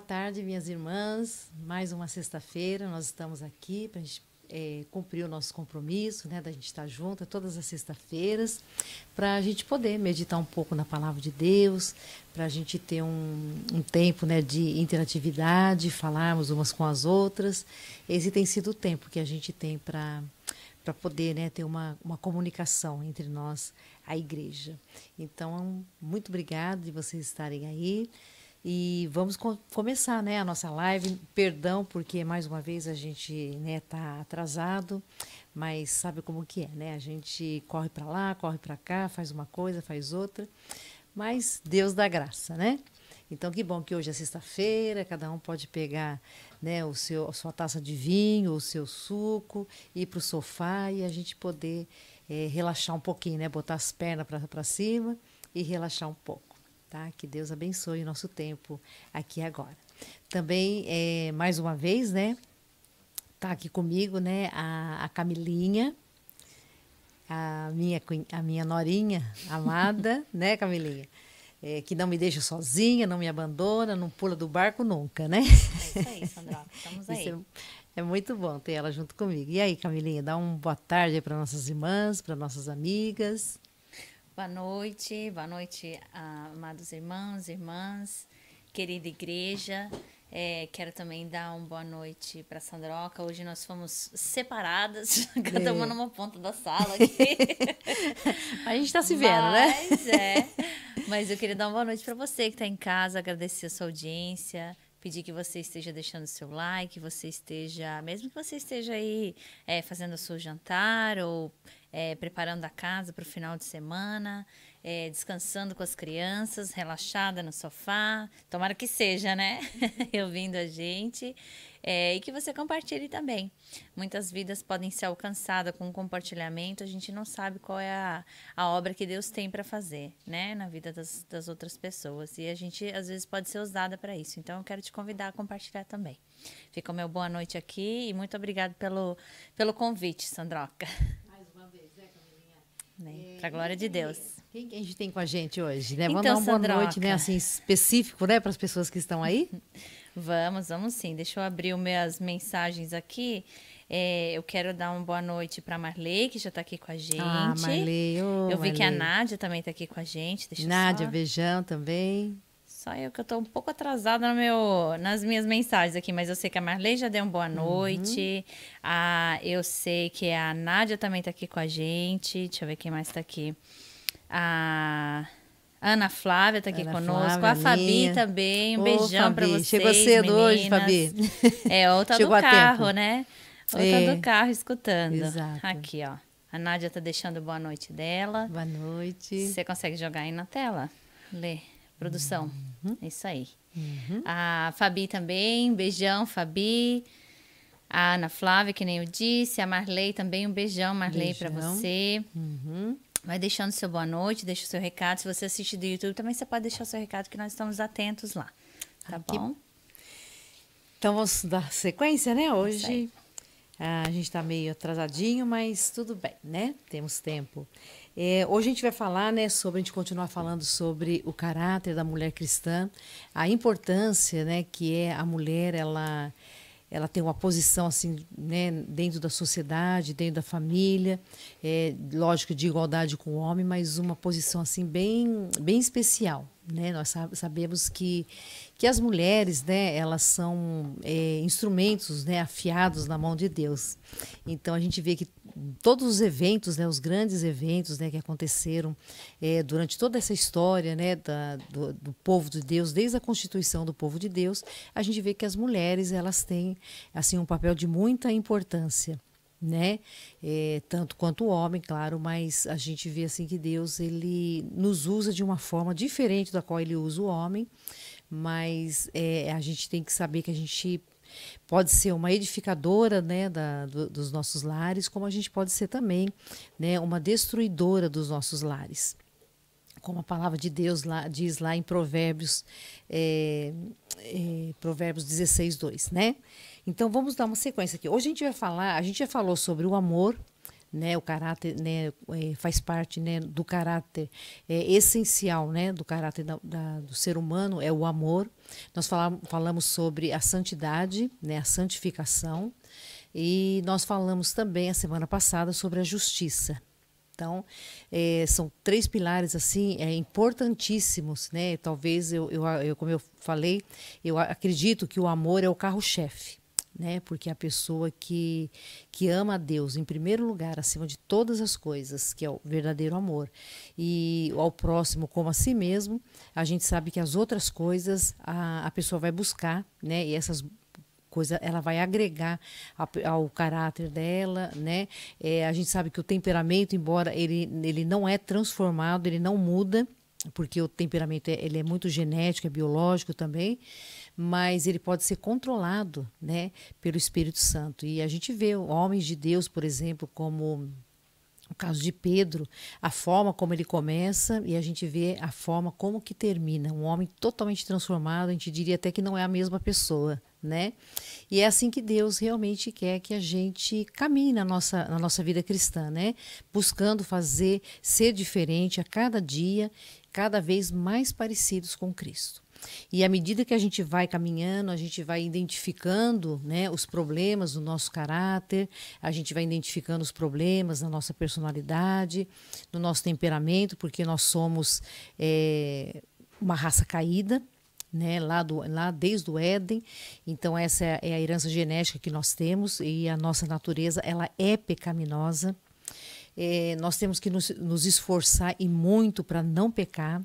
tarde, minhas irmãs. Mais uma sexta-feira, nós estamos aqui para a gente é, cumprir o nosso compromisso, né, da gente estar junto todas as sextas-feiras, para a gente poder meditar um pouco na palavra de Deus, para a gente ter um, um tempo né, de interatividade, falarmos umas com as outras. Esse tem sido o tempo que a gente tem para para poder né, ter uma, uma comunicação entre nós, a igreja. Então, muito obrigada de vocês estarem aí. E vamos co começar né, a nossa live. Perdão, porque mais uma vez a gente está né, tá atrasado, mas sabe como que é, né? A gente corre para lá, corre para cá, faz uma coisa, faz outra, mas Deus dá graça, né? Então, que bom que hoje é sexta-feira, cada um pode pegar né, o seu, a sua taça de vinho, o seu suco, ir para o sofá e a gente poder é, relaxar um pouquinho, né? Botar as pernas para cima e relaxar um pouco tá? Que Deus abençoe o nosso tempo aqui agora. Também, é, mais uma vez, né? Tá aqui comigo, né? A, a Camilinha, a minha, a minha norinha amada, né, Camilinha? É, que não me deixa sozinha, não me abandona, não pula do barco nunca, né? É isso aí, Sandra. Estamos aí. É, é, muito bom ter ela junto comigo. E aí, Camilinha, dá uma boa tarde para nossas irmãs, para nossas amigas. Boa noite, boa noite, amados irmãos, irmãs, querida igreja. É, quero também dar uma boa noite para Sandroca. Hoje nós fomos separadas, cada uma é. numa ponta da sala aqui. A gente está se vendo, né? Mas, né? É. Mas eu queria dar uma boa noite para você que está em casa, agradecer a sua audiência, pedir que você esteja deixando seu like, que você esteja, mesmo que você esteja aí é, fazendo o seu jantar ou é, preparando a casa para o final de semana, é, descansando com as crianças, relaxada no sofá. Tomara que seja, né? Ouvindo a gente. É, e que você compartilhe também. Muitas vidas podem ser alcançadas com compartilhamento, a gente não sabe qual é a, a obra que Deus tem para fazer, né, na vida das, das outras pessoas. E a gente, às vezes, pode ser usada para isso. Então, eu quero te convidar a compartilhar também. Fica o meu boa noite aqui e muito obrigado pelo, pelo convite, Sandroca. Né? Para a glória de Deus. Quem que a gente tem com a gente hoje? Né? Vamos então, dar uma Sandroca. boa noite, né? Assim, específico, né? Para as pessoas que estão aí. vamos, vamos sim. Deixa eu abrir as minhas mensagens aqui. É, eu quero dar uma boa noite para Marley, que já está aqui com a gente. Ah, Marley, oh, Eu vi Marley. que a Nádia também está aqui com a gente. Deixa Nádia, só... beijão também. Só eu que eu tô um pouco atrasada no meu, nas minhas mensagens aqui, mas eu sei que a Marley já deu uma boa noite. Uhum. A, eu sei que a Nádia também tá aqui com a gente. Deixa eu ver quem mais tá aqui. A Ana Flávia tá aqui Ana conosco. Flávia, a Fabi minha. também. Um Ô, beijão para vocês. Chegou cedo meninas. hoje, Fabi. É, outra do carro, né? Outra é. do carro escutando. Exato. Aqui, ó. A Nádia tá deixando boa noite dela. Boa noite. Você consegue jogar aí na tela? Lê. Produção. Uhum. É isso aí. Uhum. A Fabi também, beijão, Fabi. A Ana Flávia, que nem eu disse. A Marley também, um beijão, Marley, para você. Uhum. Vai deixando seu boa noite, deixa o seu recado. Se você assiste do YouTube, também você pode deixar o seu recado, que nós estamos atentos lá. Tá Aqui. bom? Então vamos dar sequência, né? Hoje a gente está meio atrasadinho, mas tudo bem, né? Temos tempo. É, hoje a gente vai falar, né, sobre a gente continuar falando sobre o caráter da mulher cristã, a importância, né, que é a mulher, ela ela tem uma posição assim, né, dentro da sociedade, dentro da família, é, lógico de igualdade com o homem, mas uma posição assim bem, bem especial, né? Nós sabemos que que as mulheres, né, elas são é, instrumentos, né, afiados na mão de Deus. Então a gente vê que todos os eventos, né, os grandes eventos, né, que aconteceram é, durante toda essa história, né, da, do, do, povo de Deus, desde a constituição do povo de Deus, a gente vê que as mulheres elas têm assim um papel de muita importância né? É, tanto quanto o homem, claro, mas a gente vê assim que Deus ele nos usa de uma forma diferente da qual ele usa o homem mas é, a gente tem que saber que a gente pode ser uma edificadora né, da, do, dos nossos lares, como a gente pode ser também né, uma destruidora dos nossos lares. Como a palavra de Deus lá, diz lá em Provérbios, é, é, Provérbios 16, 2, né? Então vamos dar uma sequência aqui. Hoje a gente vai falar, a gente já falou sobre o amor, né, o caráter né, é, faz parte né, do caráter é, essencial né, do caráter da, da, do ser humano é o amor. Nós falamos, sobre a santidade, né, a santificação, e nós falamos também a semana passada sobre a justiça. Então, é, são três pilares assim é, importantíssimos, né? Talvez eu, eu, eu, como eu falei, eu acredito que o amor é o carro-chefe né? Porque a pessoa que, que ama a Deus em primeiro lugar, acima de todas as coisas, que é o verdadeiro amor, e ao próximo como a si mesmo, a gente sabe que as outras coisas a, a pessoa vai buscar, né? E essas coisas ela vai agregar ao caráter dela, né? É, a gente sabe que o temperamento, embora ele, ele não é transformado, ele não muda, porque o temperamento é, ele é muito genético, é biológico também, mas ele pode ser controlado né, pelo Espírito Santo. E a gente vê homens de Deus, por exemplo, como o caso de Pedro, a forma como ele começa e a gente vê a forma como que termina. Um homem totalmente transformado, a gente diria até que não é a mesma pessoa, né? E é assim que Deus realmente quer que a gente caminhe na nossa, na nossa vida cristã, né? Buscando fazer, ser diferente a cada dia, cada vez mais parecidos com Cristo. E à medida que a gente vai caminhando, a gente vai identificando né, os problemas do nosso caráter, a gente vai identificando os problemas da nossa personalidade, do nosso temperamento, porque nós somos é, uma raça caída, né, lá, do, lá desde o Éden. Então essa é, é a herança genética que nós temos e a nossa natureza ela é pecaminosa. É, nós temos que nos, nos esforçar e muito para não pecar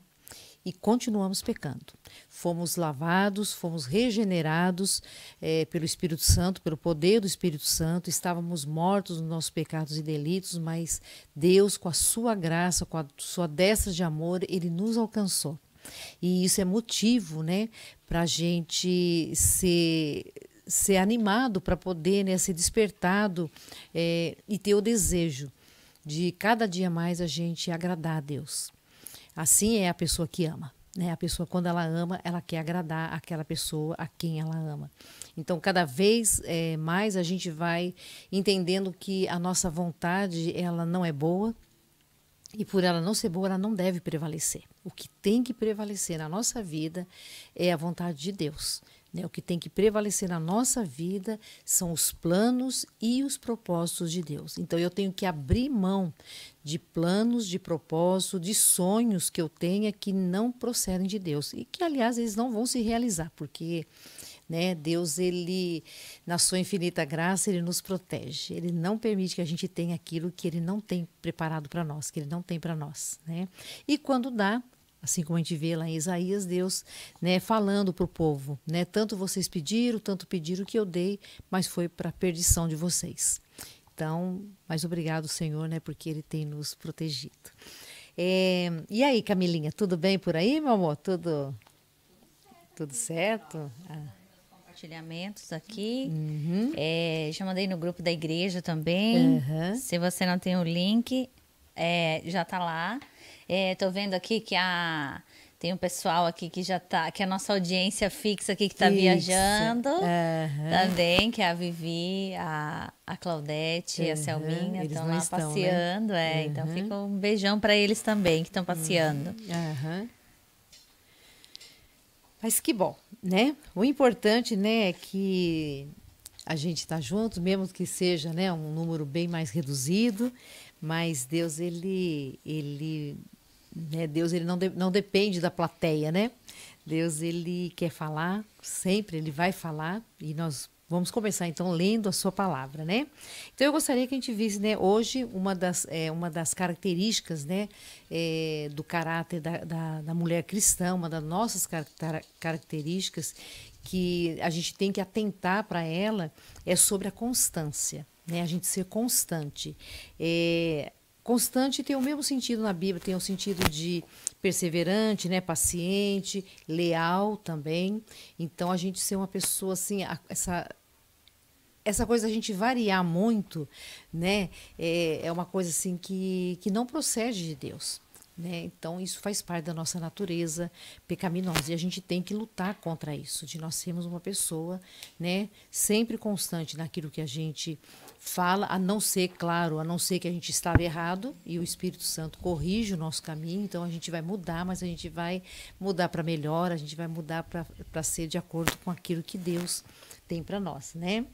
e continuamos pecando. Fomos lavados, fomos regenerados é, pelo Espírito Santo, pelo poder do Espírito Santo, estávamos mortos nos nossos pecados e delitos, mas Deus, com a sua graça, com a sua destra de amor, ele nos alcançou. E isso é motivo né, para a gente ser ser animado para poder né, ser despertado é, e ter o desejo de cada dia mais a gente agradar a Deus. Assim é a pessoa que ama. Né? A pessoa, quando ela ama, ela quer agradar aquela pessoa a quem ela ama. Então, cada vez é, mais a gente vai entendendo que a nossa vontade ela não é boa e por ela não ser boa, ela não deve prevalecer. O que tem que prevalecer na nossa vida é a vontade de Deus. Né? O que tem que prevalecer na nossa vida são os planos e os propósitos de Deus. Então eu tenho que abrir mão de planos, de propósitos, de sonhos que eu tenha que não procedem de Deus e que aliás eles não vão se realizar, porque né, Deus ele na sua infinita graça ele nos protege. Ele não permite que a gente tenha aquilo que ele não tem preparado para nós, que ele não tem para nós, né? E quando dá, Assim como a gente vê lá em Isaías, Deus né, falando para o povo, né, tanto vocês pediram, tanto pediram que eu dei, mas foi para a perdição de vocês. Então, mas obrigado, Senhor, né, porque Ele tem nos protegido. É, e aí, Camilinha, tudo bem por aí, meu amor? Tudo, tudo certo? Ah. Compartilhamentos aqui. Uhum. É, já mandei no grupo da igreja também. Uhum. Se você não tem o link, é, já está lá. É, tô vendo aqui que a tem um pessoal aqui que já tá, que é a nossa audiência fixa aqui que está viajando uhum. também, que é a Vivi, a, a Claudete, uhum. a Selminha, estão lá estão, né? passeando, né? é. Uhum. Então fica um beijão para eles também que estão passeando. Uhum. Mas que bom, né? O importante, né, é que a gente está junto, mesmo que seja, né, um número bem mais reduzido, mas Deus ele ele né, Deus ele não, de, não depende da plateia, né? Deus ele quer falar sempre, ele vai falar e nós vamos começar então lendo a sua palavra, né? Então eu gostaria que a gente visse, né, hoje uma das, é, uma das características, né, é, do caráter da, da, da, mulher cristã, uma das nossas car características que a gente tem que atentar para ela é sobre a constância né? A gente ser constante. É, constante tem o mesmo sentido na Bíblia, tem o sentido de perseverante, né, paciente, leal também. Então a gente ser uma pessoa assim, a, essa essa coisa a gente variar muito, né, é, é uma coisa assim que, que não procede de Deus. Né? Então, isso faz parte da nossa natureza pecaminosa e a gente tem que lutar contra isso, de nós sermos uma pessoa né, sempre constante naquilo que a gente fala, a não ser, claro, a não ser que a gente estava errado e o Espírito Santo corrige o nosso caminho, então a gente vai mudar, mas a gente vai mudar para melhor, a gente vai mudar para ser de acordo com aquilo que Deus tem para nós, né?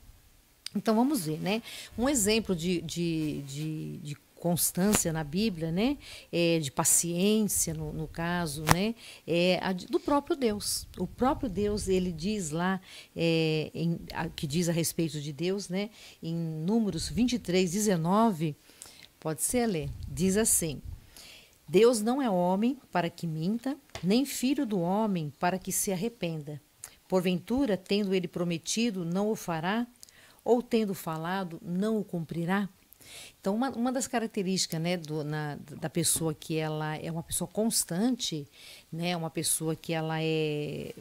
Então vamos ver, né? Um exemplo de, de, de, de constância na Bíblia, né? É, de paciência, no, no, caso, né? É a, do próprio Deus. O próprio Deus, ele diz lá, é, em, a, que diz a respeito de Deus, né? Em Números 23, 19, pode ser ler, diz assim: Deus não é homem para que minta, nem filho do homem para que se arrependa. Porventura, tendo ele prometido, não o fará? Ou tendo falado, não o cumprirá? Então, uma, uma das características né, do, na, da pessoa que ela é uma pessoa constante, né, uma pessoa que ela é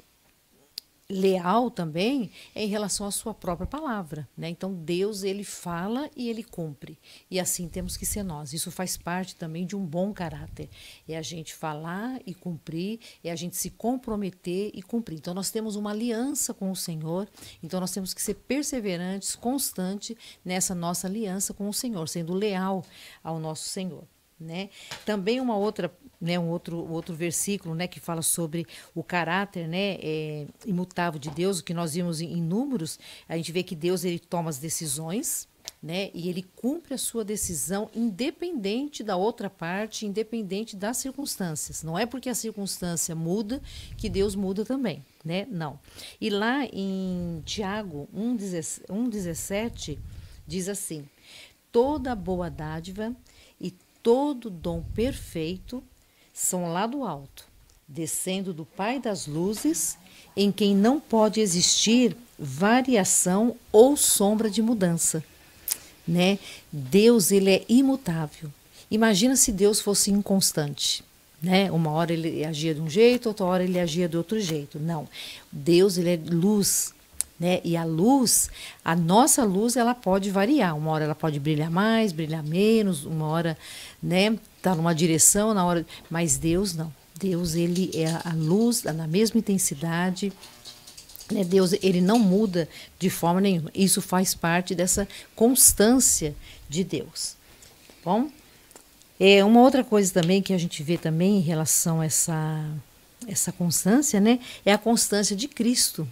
leal também é em relação à sua própria palavra, né? Então Deus ele fala e ele cumpre e assim temos que ser nós. Isso faz parte também de um bom caráter. É a gente falar e cumprir, é a gente se comprometer e cumprir. Então nós temos uma aliança com o Senhor. Então nós temos que ser perseverantes, constante nessa nossa aliança com o Senhor, sendo leal ao nosso Senhor. Né? Também uma outra, né, um outro, outro versículo né, que fala sobre o caráter né, é, imutável de Deus, o que nós vimos em, em, Números, a gente vê que Deus ele toma as decisões né, e ele cumpre a sua decisão independente da outra parte, independente das circunstâncias. Não é porque a circunstância muda que Deus muda também. Né? Não. E lá em Tiago 1,17 diz assim: toda boa dádiva todo dom perfeito são lá do alto, descendo do Pai das luzes, em quem não pode existir variação ou sombra de mudança, né? Deus ele é imutável. Imagina se Deus fosse inconstante, né? Uma hora ele agia de um jeito, outra hora ele agia de outro jeito. Não. Deus ele é luz, né? E a luz, a nossa luz, ela pode variar. Uma hora ela pode brilhar mais, brilhar menos, uma hora né? Tá numa direção na hora, mas Deus não. Deus ele é a luz na mesma intensidade. Né? Deus ele não muda de forma nenhuma. Isso faz parte dessa constância de Deus. Tá bom, é uma outra coisa também que a gente vê também em relação a essa essa constância, né? É a constância de Cristo.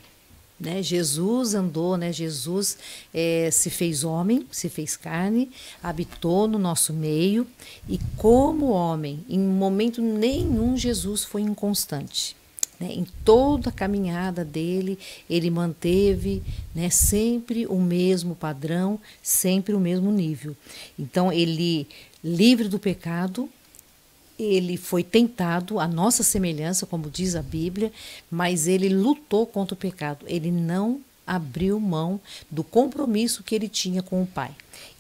Né? Jesus andou, né? Jesus é, se fez homem, se fez carne, habitou no nosso meio e, como homem, em momento nenhum Jesus foi inconstante. Né? Em toda a caminhada dele, ele manteve né, sempre o mesmo padrão, sempre o mesmo nível. Então, ele, livre do pecado, ele foi tentado à nossa semelhança, como diz a Bíblia, mas ele lutou contra o pecado. Ele não abriu mão do compromisso que ele tinha com o Pai.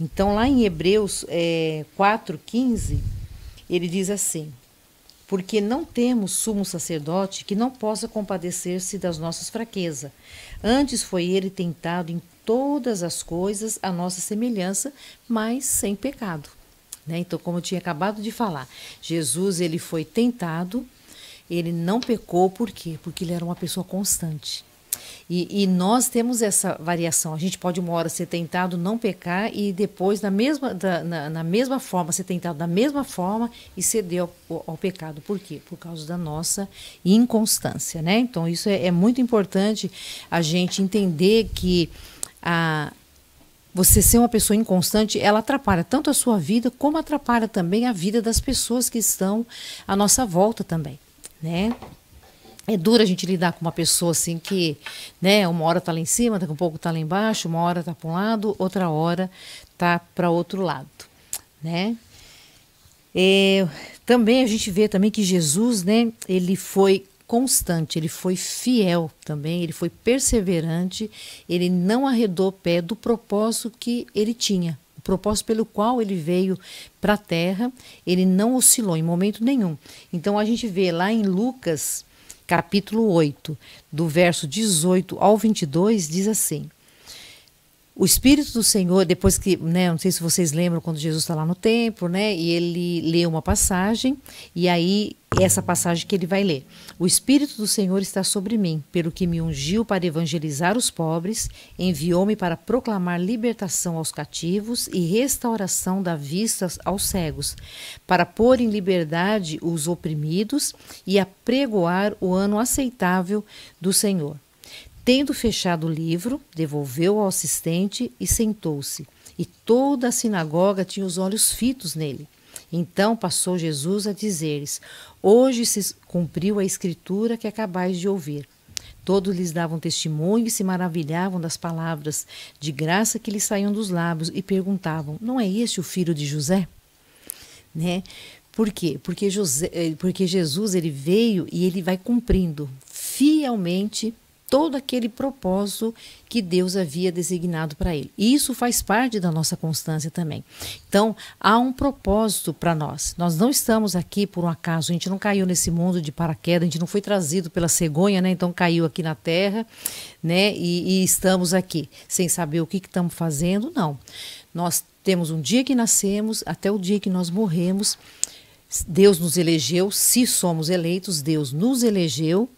Então, lá em Hebreus é, 4,15, ele diz assim: Porque não temos sumo sacerdote que não possa compadecer-se das nossas fraquezas. Antes foi ele tentado em todas as coisas a nossa semelhança, mas sem pecado. Né? Então, como eu tinha acabado de falar, Jesus ele foi tentado, ele não pecou, por quê? Porque ele era uma pessoa constante. E, e, nós temos essa variação. A gente pode uma hora ser tentado não pecar e depois, na mesma, da, na, na, mesma forma, ser tentado da mesma forma e ceder ao, ao, pecado. Por quê? Por causa da nossa inconstância. Né? Então, isso é, é muito importante a gente entender que a, você ser uma pessoa inconstante, ela atrapalha tanto a sua vida, como atrapalha também a vida das pessoas que estão à nossa volta também, né? É duro a gente lidar com uma pessoa assim que, né, uma hora está lá em cima, daqui a pouco está lá embaixo, uma hora está para um lado, outra hora está para outro lado, né? É, também a gente vê também que Jesus, né, ele foi constante, ele foi fiel também, ele foi perseverante, ele não arredou pé do propósito que ele tinha, o propósito pelo qual ele veio para a terra, ele não oscilou em momento nenhum. Então a gente vê lá em Lucas, capítulo 8, do verso 18 ao 22, diz assim: o Espírito do Senhor, depois que, né, não sei se vocês lembram quando Jesus está lá no templo, né, e ele lê uma passagem, e aí essa passagem que ele vai ler. O Espírito do Senhor está sobre mim, pelo que me ungiu para evangelizar os pobres, enviou-me para proclamar libertação aos cativos e restauração da vista aos cegos, para pôr em liberdade os oprimidos e apregoar o ano aceitável do Senhor. Tendo fechado o livro, devolveu ao assistente e sentou-se. E toda a sinagoga tinha os olhos fitos nele. Então passou Jesus a dizer-lhes: Hoje se cumpriu a escritura que acabais de ouvir. Todos lhes davam testemunho e se maravilhavam das palavras de graça que lhes saíam dos lábios e perguntavam: Não é este o filho de José? Né? Por quê? Porque, José, eh, porque Jesus ele veio e ele vai cumprindo fielmente todo aquele propósito que Deus havia designado para ele. E isso faz parte da nossa constância também. Então, há um propósito para nós. Nós não estamos aqui por um acaso, a gente não caiu nesse mundo de paraquedas, a gente não foi trazido pela cegonha, né? Então caiu aqui na terra, né? E, e estamos aqui sem saber o que, que estamos fazendo, não. Nós temos um dia que nascemos até o dia que nós morremos. Deus nos elegeu, se somos eleitos, Deus nos elegeu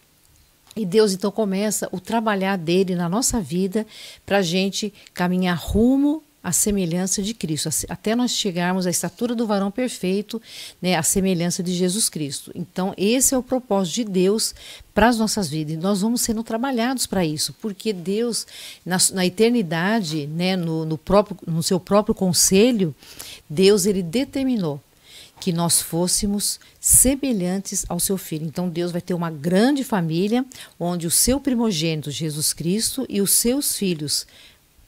e Deus então começa o trabalhar dele na nossa vida para a gente caminhar rumo à semelhança de Cristo, até nós chegarmos à estatura do varão perfeito, né, à semelhança de Jesus Cristo. Então, esse é o propósito de Deus para as nossas vidas. E nós vamos sendo trabalhados para isso, porque Deus, na, na eternidade, né, no, no, próprio, no seu próprio conselho, Deus ele determinou que nós fôssemos semelhantes ao seu filho. Então Deus vai ter uma grande família onde o seu primogênito Jesus Cristo e os seus filhos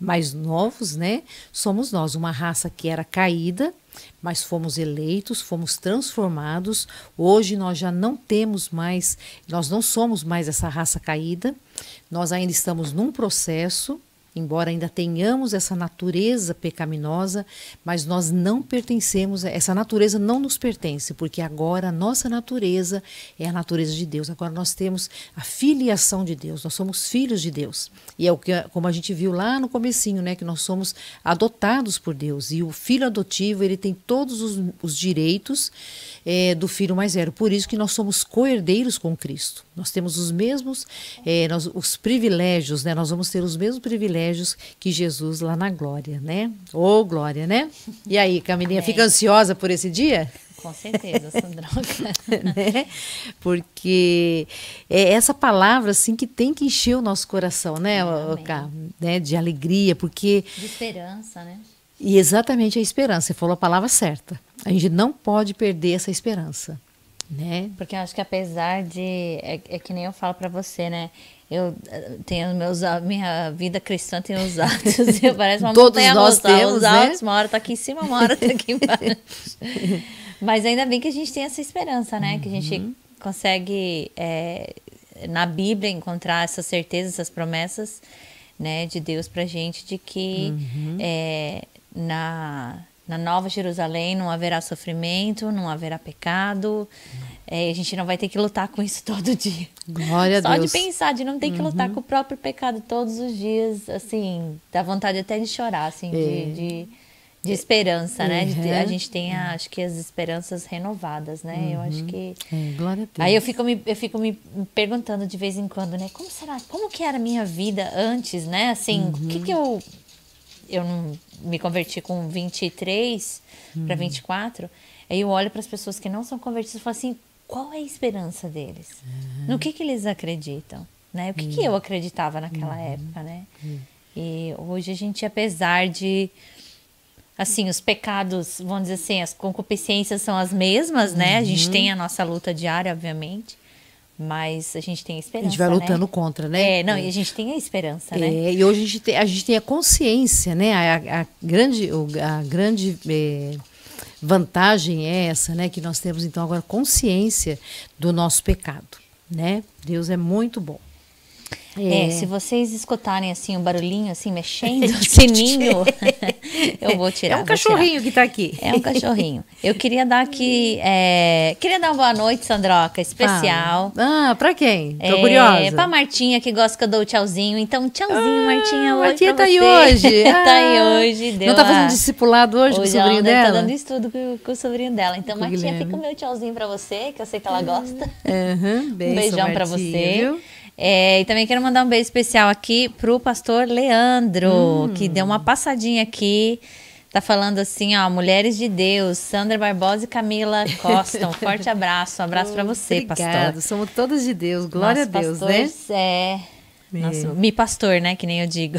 mais novos, né, somos nós, uma raça que era caída, mas fomos eleitos, fomos transformados. Hoje nós já não temos mais, nós não somos mais essa raça caída. Nós ainda estamos num processo embora ainda tenhamos essa natureza pecaminosa, mas nós não pertencemos, essa natureza não nos pertence, porque agora a nossa natureza é a natureza de Deus. Agora nós temos a filiação de Deus, nós somos filhos de Deus. E é o que como a gente viu lá no comecinho, né, que nós somos adotados por Deus. E o filho adotivo, ele tem todos os, os direitos é, do filho mais velho. Por isso que nós somos co-herdeiros com Cristo. Nós temos os mesmos, é, nós, os privilégios, né? Nós vamos ter os mesmos privilégios que Jesus lá na glória, né? Ô, oh, glória, né? E aí, Camilinha, fica ansiosa por esse dia? Com certeza, Sandroca. né? Porque é essa palavra assim que tem que encher o nosso coração, né, Cá, né? De alegria, porque de esperança, né? E exatamente a esperança. Você falou a palavra certa. A gente não pode perder essa esperança, né? Porque eu acho que apesar de é, é que nem eu falo para você, né? Eu eh, tenho meus minha vida cristã tem os altos, parece uma Todos nós temos, os né? altos, uma hora tá aqui em cima, uma hora tá aqui embaixo. Mas ainda bem que a gente tem essa esperança, né? Uhum. Que a gente uhum. consegue é, na Bíblia encontrar essa certeza, essas promessas, né, de Deus pra gente de que uhum. é, na, na Nova Jerusalém não haverá sofrimento, não haverá pecado. É, a gente não vai ter que lutar com isso todo dia. Glória Só a Deus. de pensar, de não ter que lutar uhum. com o próprio pecado todos os dias, assim, dá vontade até de chorar, assim, é. de, de, de, esperança, né? De ter, a gente tem, a, acho que, as esperanças renovadas, né? Uhum. Eu acho uhum. que... É, glória a Deus. Aí eu fico, me, eu fico me perguntando de vez em quando, né? Como será, como que era a minha vida antes, né? Assim, o que que eu... Eu não me converti com 23 uhum. para 24, aí eu olho para as pessoas que não são convertidas e falo assim, qual é a esperança deles? Uhum. No que que eles acreditam? Né? O que, uhum. que eu acreditava naquela uhum. época, né? Uhum. E hoje a gente, apesar de assim, os pecados, vamos dizer assim, as concupiscências são as mesmas, né? A gente uhum. tem a nossa luta diária, obviamente. Mas a gente tem a esperança. A gente vai lutando né? contra, né? É, não, é. e a gente tem a esperança, é, né? E hoje a gente tem a, gente tem a consciência, né? A, a grande, a grande é, vantagem é essa, né? Que nós temos então agora consciência do nosso pecado, né? Deus é muito bom. É. é. se vocês escutarem assim um barulhinho assim mexendo, o sininho, eu vou tirar. É um cachorrinho que está aqui. É um cachorrinho. Eu queria dar aqui, é... queria dar uma boa noite, Sandroca, especial. Ah, ah para quem? Tô é, curiosa. Para Martinha que gosta que eu dou o tchauzinho. Então, tchauzinho, ah, Martinha, hoje Martinha tá aí hoje. tá aí hoje. Deu Não tá fazendo discipulado hoje, hoje com o sobrinho dela? Tá dando estudo com, com, o sobrinho dela. Então, com Martinha, Guilherme. fica o meu tchauzinho para você, que eu sei que ela gosta. Uhum, um beijão para você. Viu? É, e também quero mandar um beijo especial aqui pro pastor Leandro, hum. que deu uma passadinha aqui. Tá falando assim, ó, Mulheres de Deus, Sandra Barbosa e Camila Costa. Um forte abraço. Um abraço para você, Obrigado. pastor. Somos todas de Deus. Glória Nosso a Deus, pastor, né? É. Nosso, mi pastor, né? Que nem eu digo.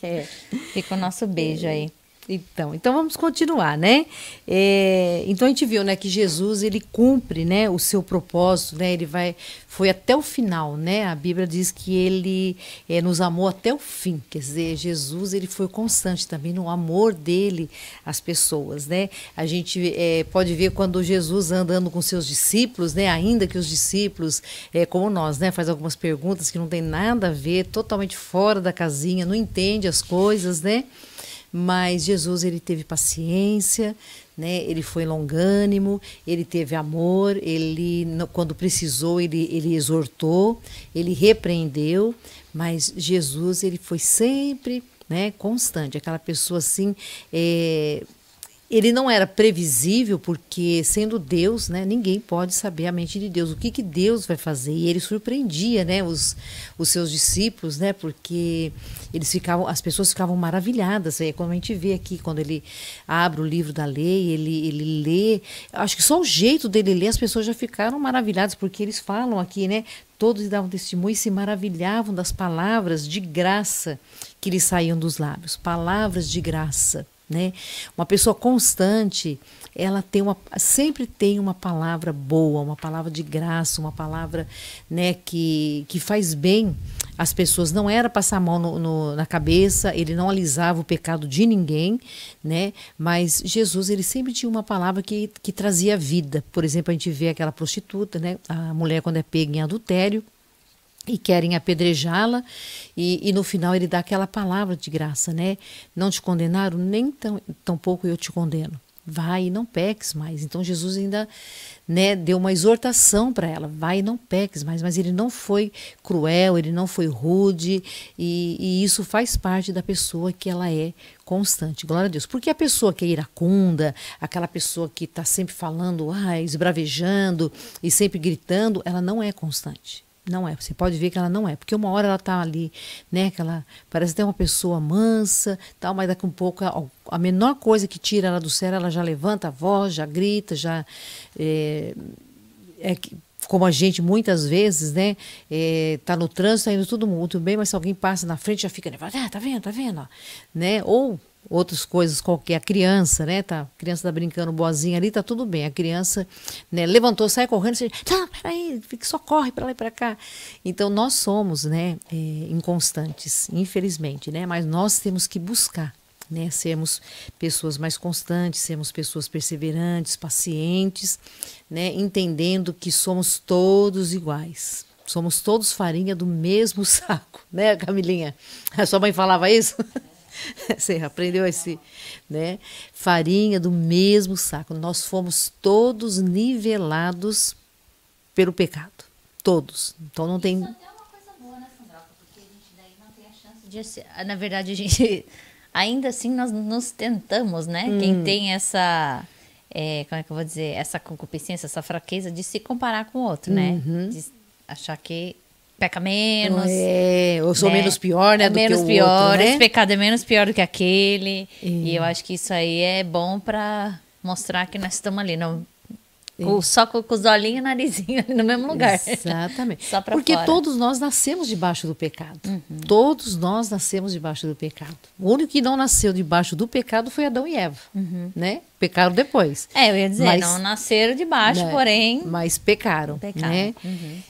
é. Fica o nosso beijo aí. Então, então vamos continuar, né? É, então a gente viu, né, que Jesus ele cumpre, né, o seu propósito, né? Ele vai, foi até o final, né? A Bíblia diz que ele é, nos amou até o fim. Quer dizer, Jesus ele foi constante também no amor dele às pessoas, né? A gente é, pode ver quando Jesus andando com seus discípulos, né? Ainda que os discípulos, é, como nós, né, faz algumas perguntas que não tem nada a ver, totalmente fora da casinha, não entende as coisas, né? Mas Jesus ele teve paciência, né? Ele foi longânimo, ele teve amor, ele quando precisou ele, ele exortou, ele repreendeu, mas Jesus ele foi sempre, né? Constante, aquela pessoa assim. É, ele não era previsível porque sendo Deus, né, ninguém pode saber a mente de Deus, o que, que Deus vai fazer. E ele surpreendia, né, os, os seus discípulos, né, porque eles ficavam, as pessoas ficavam maravilhadas. É como a gente vê aqui quando ele abre o livro da lei, ele ele lê, acho que só o jeito dele ler as pessoas já ficaram maravilhadas porque eles falam aqui, né, todos davam testemunho e se maravilhavam das palavras de graça que lhe saíam dos lábios, palavras de graça. Né? Uma pessoa constante, ela tem uma, sempre tem uma palavra boa, uma palavra de graça, uma palavra né, que, que faz bem às pessoas. Não era passar a mão no, no, na cabeça, ele não alisava o pecado de ninguém, né? mas Jesus ele sempre tinha uma palavra que, que trazia vida. Por exemplo, a gente vê aquela prostituta, né? a mulher quando é pega em adultério, e querem apedrejá-la e, e, no final ele dá aquela palavra de graça, né? Não te condenaram, nem tão, tão pouco eu te condeno. Vai e não peques mais. Então Jesus ainda né, deu uma exortação para ela, vai e não peques mais. Mas ele não foi cruel, ele não foi rude e, e isso faz parte da pessoa que ela é constante. Glória a Deus. Porque a pessoa que é iracunda, aquela pessoa que está sempre falando, ah, esbravejando e sempre gritando, ela não é constante. Não é, você pode ver que ela não é, porque uma hora ela está ali, né, que ela parece ter uma pessoa mansa, tal, mas daqui um pouco a, menor coisa que tira ela do sério, ela já levanta a voz, já grita, já é, é como a gente muitas vezes, né, é, tá no trânsito, tá indo tudo muito bem, mas se alguém passa na frente já fica nervosa, ah, tá vendo, tá vendo, né, ou outras coisas qualquer. A criança, né? Tá, a criança tá brincando boazinha ali, tá tudo bem. A criança né, levantou, sai correndo, você, não, peraí, só corre para lá e para cá. Então nós somos, né, é, inconstantes, infelizmente, né? Mas nós temos que buscar. Né, sermos pessoas mais constantes, sermos pessoas perseverantes, pacientes, né, entendendo que somos todos iguais. Somos todos farinha do mesmo saco, né, Camilinha? A sua mãe falava isso? Você aprendeu esse, né? Farinha do mesmo saco. Nós fomos todos nivelados pelo pecado. Todos. Então não tem. Isso é uma coisa boa, né, Sandroca? Porque a gente daí não tem a chance de. Na verdade, a gente. Ainda assim, nós nos tentamos, né? Hum. Quem tem essa. É, como é que eu vou dizer? Essa concupiscência, essa fraqueza de se comparar com o outro, né? Uhum. De achar que peca menos. É, eu sou né? menos pior, né? É do menos que o pior, outro, né? esse pecado é menos pior do que aquele. É. E eu acho que isso aí é bom para mostrar que nós estamos ali. Não, com, só com, com, os olhinhos e o narizinho ali no mesmo lugar. Exatamente. só Porque fora. todos nós nascemos debaixo do pecado. Uhum. Todos nós nascemos debaixo do pecado. O único que não nasceu debaixo do pecado foi Adão e Eva, uhum. né? Pecaram depois. É, eu ia dizer, mas, não nasceram debaixo, né? porém... Mas pecaram, pecaram. né? Uhum.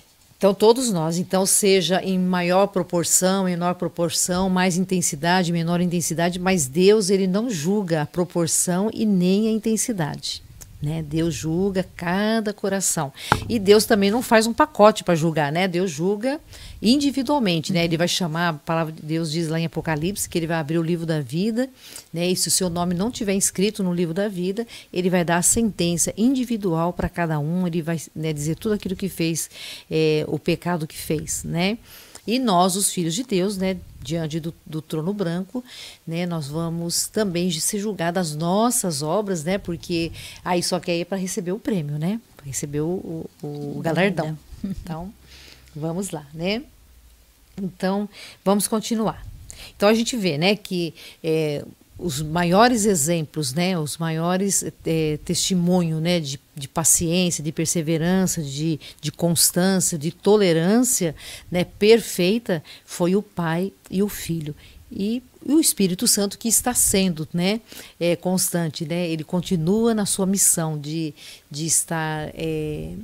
Então, todos nós, então, seja em maior proporção, menor proporção, mais intensidade, menor intensidade, mas Deus, ele não julga a proporção e nem a intensidade. Né? Deus julga cada coração. E Deus também não faz um pacote para julgar, né? Deus julga individualmente, né? Ele vai chamar, a palavra de Deus diz lá em Apocalipse que ele vai abrir o livro da vida, né? E se o seu nome não tiver inscrito no livro da vida, ele vai dar a sentença individual para cada um, ele vai né, dizer tudo aquilo que fez, é, o pecado que fez, né? E nós, os filhos de Deus, né, diante do, do trono branco, né, nós vamos também ser julgados as nossas obras, né, porque aí só que aí é para receber o prêmio, né, para receber o, o, o galardão. Então, vamos lá, né? Então, vamos continuar. Então a gente vê, né, que é, os maiores exemplos, né, os maiores é, testemunho, né, de, de, paciência, de perseverança, de, de constância, de tolerância, né, perfeita, foi o Pai e o Filho. E, o Espírito Santo que está sendo, né, é, constante, né, ele continua na sua missão de, de estar é,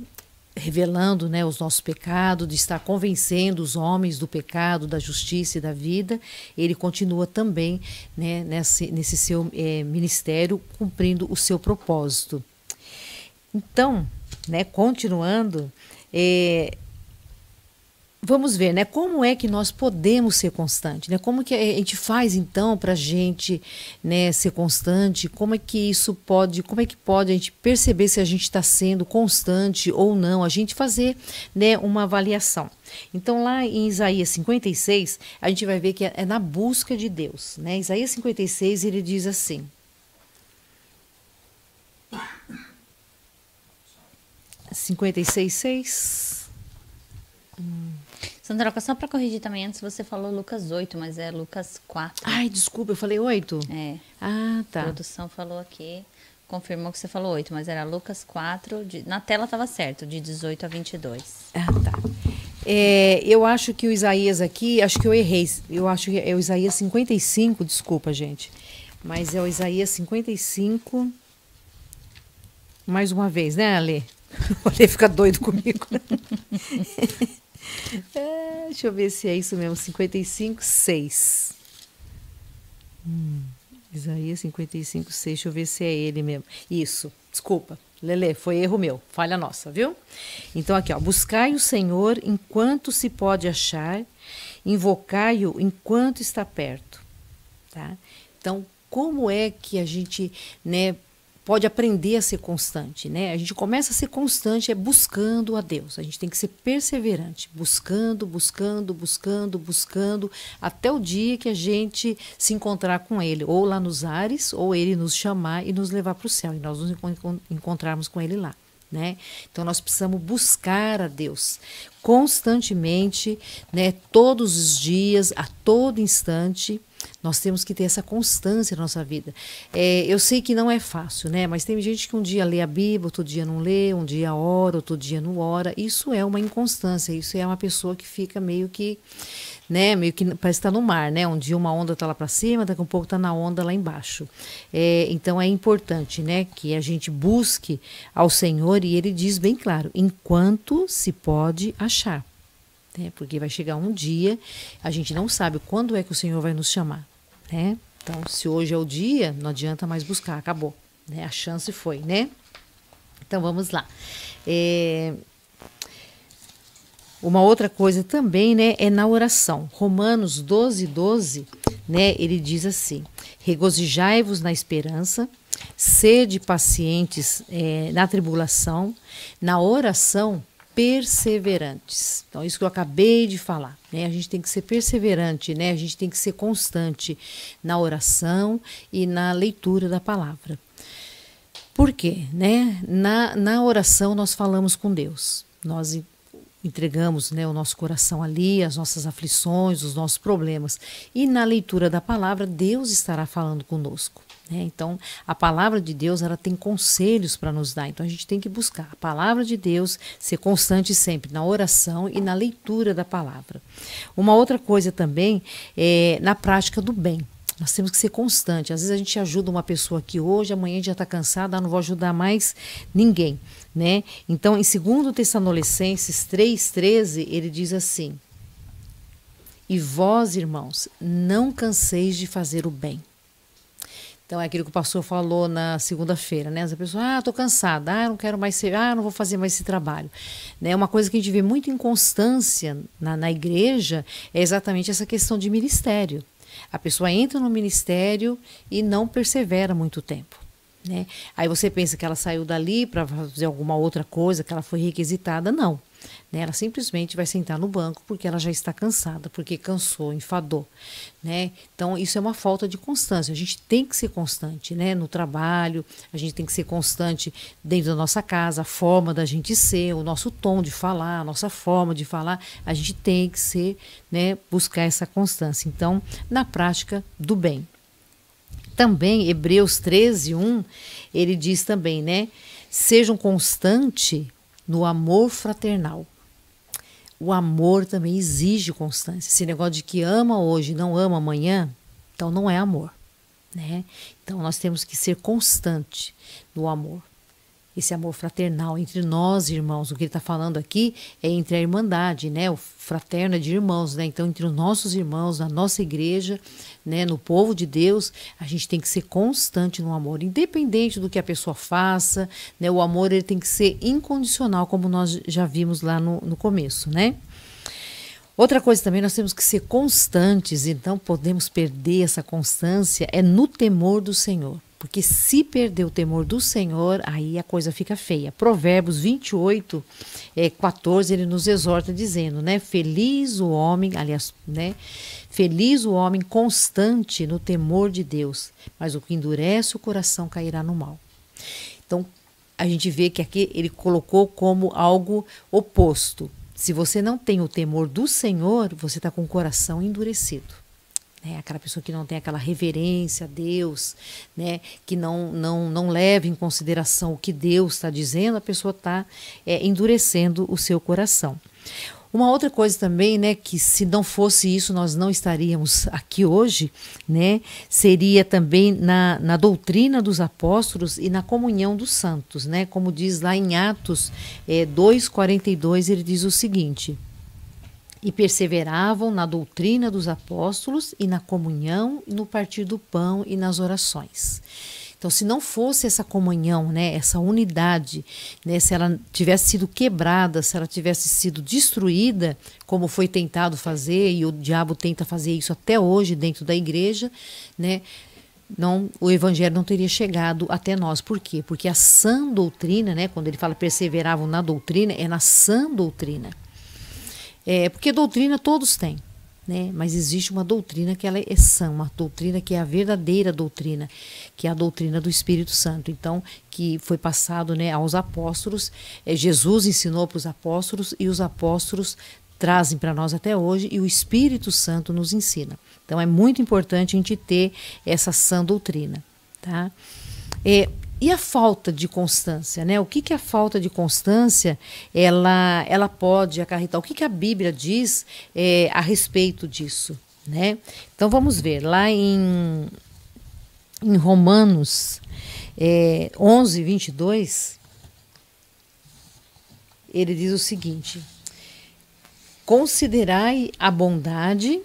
revelando né, os nossos pecados, de estar convencendo os homens do pecado, da justiça e da vida, ele continua também né, nesse, nesse seu é, ministério cumprindo o seu propósito. Então, né, continuando, é, vamos ver, né? Como é que nós podemos ser constantes, né? Como que a gente faz então para a gente, né, ser constante? Como é que isso pode, como é que pode a gente perceber se a gente está sendo constante ou não? A gente fazer, né, uma avaliação. Então lá em Isaías 56 a gente vai ver que é, na busca de Deus, né? Isaías 56 ele diz assim. Cinquenta e seis, seis. Hum. Sandra, só para corrigir também, antes você falou Lucas 8, mas é Lucas 4. Ai, desculpa, eu falei 8? É. Ah, tá. A produção falou aqui, confirmou que você falou 8, mas era Lucas 4, de, na tela estava certo, de 18 a 22. Ah, tá. É, eu acho que o Isaías aqui, acho que eu errei, eu acho que é o Isaías 55, desculpa, gente, mas é o Isaías 55, mais uma vez, né, Ale? O Ale fica doido comigo. É, deixa eu ver se é isso mesmo. 55, 6. Hum, Isaías 55, 6. Deixa eu ver se é ele mesmo. Isso. Desculpa. Lele, foi erro meu. Falha nossa, viu? Então, aqui, ó. Buscai o Senhor enquanto se pode achar, invocai-o enquanto está perto. Tá? Então, como é que a gente, né, pode aprender a ser constante, né? A gente começa a ser constante é buscando a Deus. A gente tem que ser perseverante, buscando, buscando, buscando, buscando até o dia que a gente se encontrar com ele, ou lá nos ares, ou ele nos chamar e nos levar para o céu e nós nos encontrarmos com ele lá. Né? Então nós precisamos buscar a Deus constantemente, né? Todos os dias, a todo instante, nós temos que ter essa constância na nossa vida. É, eu sei que não é fácil, né? Mas tem gente que um dia lê a Bíblia, outro dia não lê, um dia ora, outro dia não ora. Isso é uma inconstância. Isso é uma pessoa que fica meio que, né? Meio que parece estar no mar, né? Um dia uma onda está lá para cima, daqui a um pouco está na onda lá embaixo. É, então é importante, né? Que a gente busque ao Senhor e Ele diz bem claro: enquanto se pode achar né? Porque vai chegar um dia, a gente não sabe quando é que o Senhor vai nos chamar, né? Então, se hoje é o dia, não adianta mais buscar, acabou, né? A chance foi, né? Então, vamos lá. É... Uma outra coisa também, né, é na oração. Romanos 12, 12, né, ele diz assim: Regozijai-vos na esperança, sede pacientes é, na tribulação, na oração perseverantes. Então, isso que eu acabei de falar, né? A gente tem que ser perseverante, né? A gente tem que ser constante na oração e na leitura da palavra. Por quê? Né? Na, na oração nós falamos com Deus. Nós entregamos né, o nosso coração ali, as nossas aflições, os nossos problemas. E na leitura da palavra, Deus estará falando conosco. Né? Então, a palavra de Deus ela tem conselhos para nos dar. Então, a gente tem que buscar a palavra de Deus, ser constante sempre na oração e na leitura da palavra. Uma outra coisa também é na prática do bem. Nós temos que ser constante. Às vezes a gente ajuda uma pessoa aqui hoje, amanhã já está cansada, ah, não vou ajudar mais ninguém, né? Então, em 2 Tessalonicenses 3:13, ele diz assim: E vós, irmãos, não canseis de fazer o bem. Então é aquilo que o pastor falou na segunda-feira, né? As pessoas, ah, tô cansada, ah, não quero mais ser, ah, não vou fazer mais esse trabalho. Né? Uma coisa que a gente vê muito inconstância na, na igreja é exatamente essa questão de ministério. A pessoa entra no ministério e não persevera muito tempo. Né? Aí você pensa que ela saiu dali para fazer alguma outra coisa, que ela foi requisitada. Não. Né? Ela simplesmente vai sentar no banco porque ela já está cansada, porque cansou, enfadou. Né? Então, isso é uma falta de constância. A gente tem que ser constante né? no trabalho, a gente tem que ser constante dentro da nossa casa, a forma da gente ser, o nosso tom de falar, a nossa forma de falar. A gente tem que ser, né? buscar essa constância. Então, na prática do bem. Também, Hebreus 13, 1, ele diz também, né? Sejam constantes no amor fraternal. O amor também exige constância. Esse negócio de que ama hoje não ama amanhã, então não é amor. Né? Então nós temos que ser constante no amor esse amor fraternal entre nós, irmãos. O que ele está falando aqui é entre a irmandade, né? O fraterno é de irmãos, né? Então, entre os nossos irmãos, na nossa igreja, né? No povo de Deus, a gente tem que ser constante no amor, independente do que a pessoa faça, né? O amor ele tem que ser incondicional, como nós já vimos lá no, no começo, né? Outra coisa também, nós temos que ser constantes, então podemos perder essa constância é no temor do Senhor. Porque se perder o temor do Senhor, aí a coisa fica feia. Provérbios 28, é, 14, ele nos exorta dizendo, né? Feliz o homem, aliás, né? Feliz o homem constante no temor de Deus, mas o que endurece o coração cairá no mal. Então, a gente vê que aqui ele colocou como algo oposto. Se você não tem o temor do Senhor, você está com o coração endurecido né? Aquela pessoa que não tem aquela reverência a Deus, né? Que não não não leva em consideração o que Deus está dizendo, a pessoa está é, endurecendo o seu coração. Uma outra coisa também, né, que se não fosse isso nós não estaríamos aqui hoje, né, seria também na, na doutrina dos apóstolos e na comunhão dos santos, né, como diz lá em Atos é, 2,42, ele diz o seguinte, e perseveravam na doutrina dos apóstolos e na comunhão, no partir do pão e nas orações. Então, se não fosse essa comunhão, né, essa unidade, né, se ela tivesse sido quebrada, se ela tivesse sido destruída, como foi tentado fazer, e o diabo tenta fazer isso até hoje dentro da igreja, né, não, o evangelho não teria chegado até nós. Por quê? Porque a sã doutrina, né, quando ele fala perseveravam na doutrina, é na sã doutrina. É, porque doutrina todos têm, né? mas existe uma doutrina que ela é sã, uma doutrina que é a verdadeira doutrina, que é a doutrina do Espírito Santo. Então, que foi passado né, aos apóstolos, é, Jesus ensinou para os apóstolos e os apóstolos trazem para nós até hoje e o Espírito Santo nos ensina. Então, é muito importante a gente ter essa sã doutrina. Tá? É, e a falta de constância, né? O que, que a falta de constância ela, ela pode acarretar? O que, que a Bíblia diz é, a respeito disso, né? Então vamos ver lá em, em Romanos é, 11, 22, ele diz o seguinte: Considerai a bondade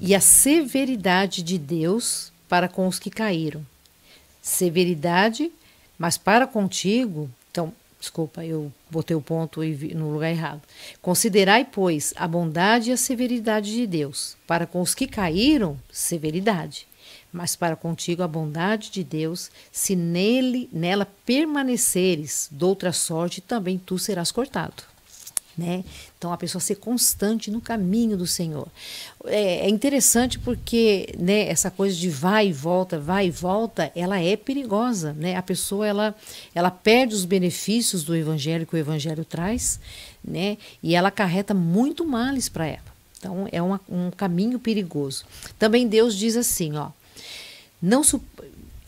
e a severidade de Deus para com os que caíram. Severidade mas para contigo, então, desculpa, eu botei o ponto no lugar errado. Considerai, pois, a bondade e a severidade de Deus. Para com os que caíram, severidade. Mas para contigo a bondade de Deus, se nele, nela permaneceres, doutra sorte, também tu serás cortado né? Então a pessoa ser constante no caminho do Senhor. É, é, interessante porque, né, essa coisa de vai e volta, vai e volta, ela é perigosa, né? A pessoa ela ela perde os benefícios do evangelho que o evangelho traz, né? E ela carreta muito males para ela. Então é uma, um caminho perigoso. Também Deus diz assim, ó, não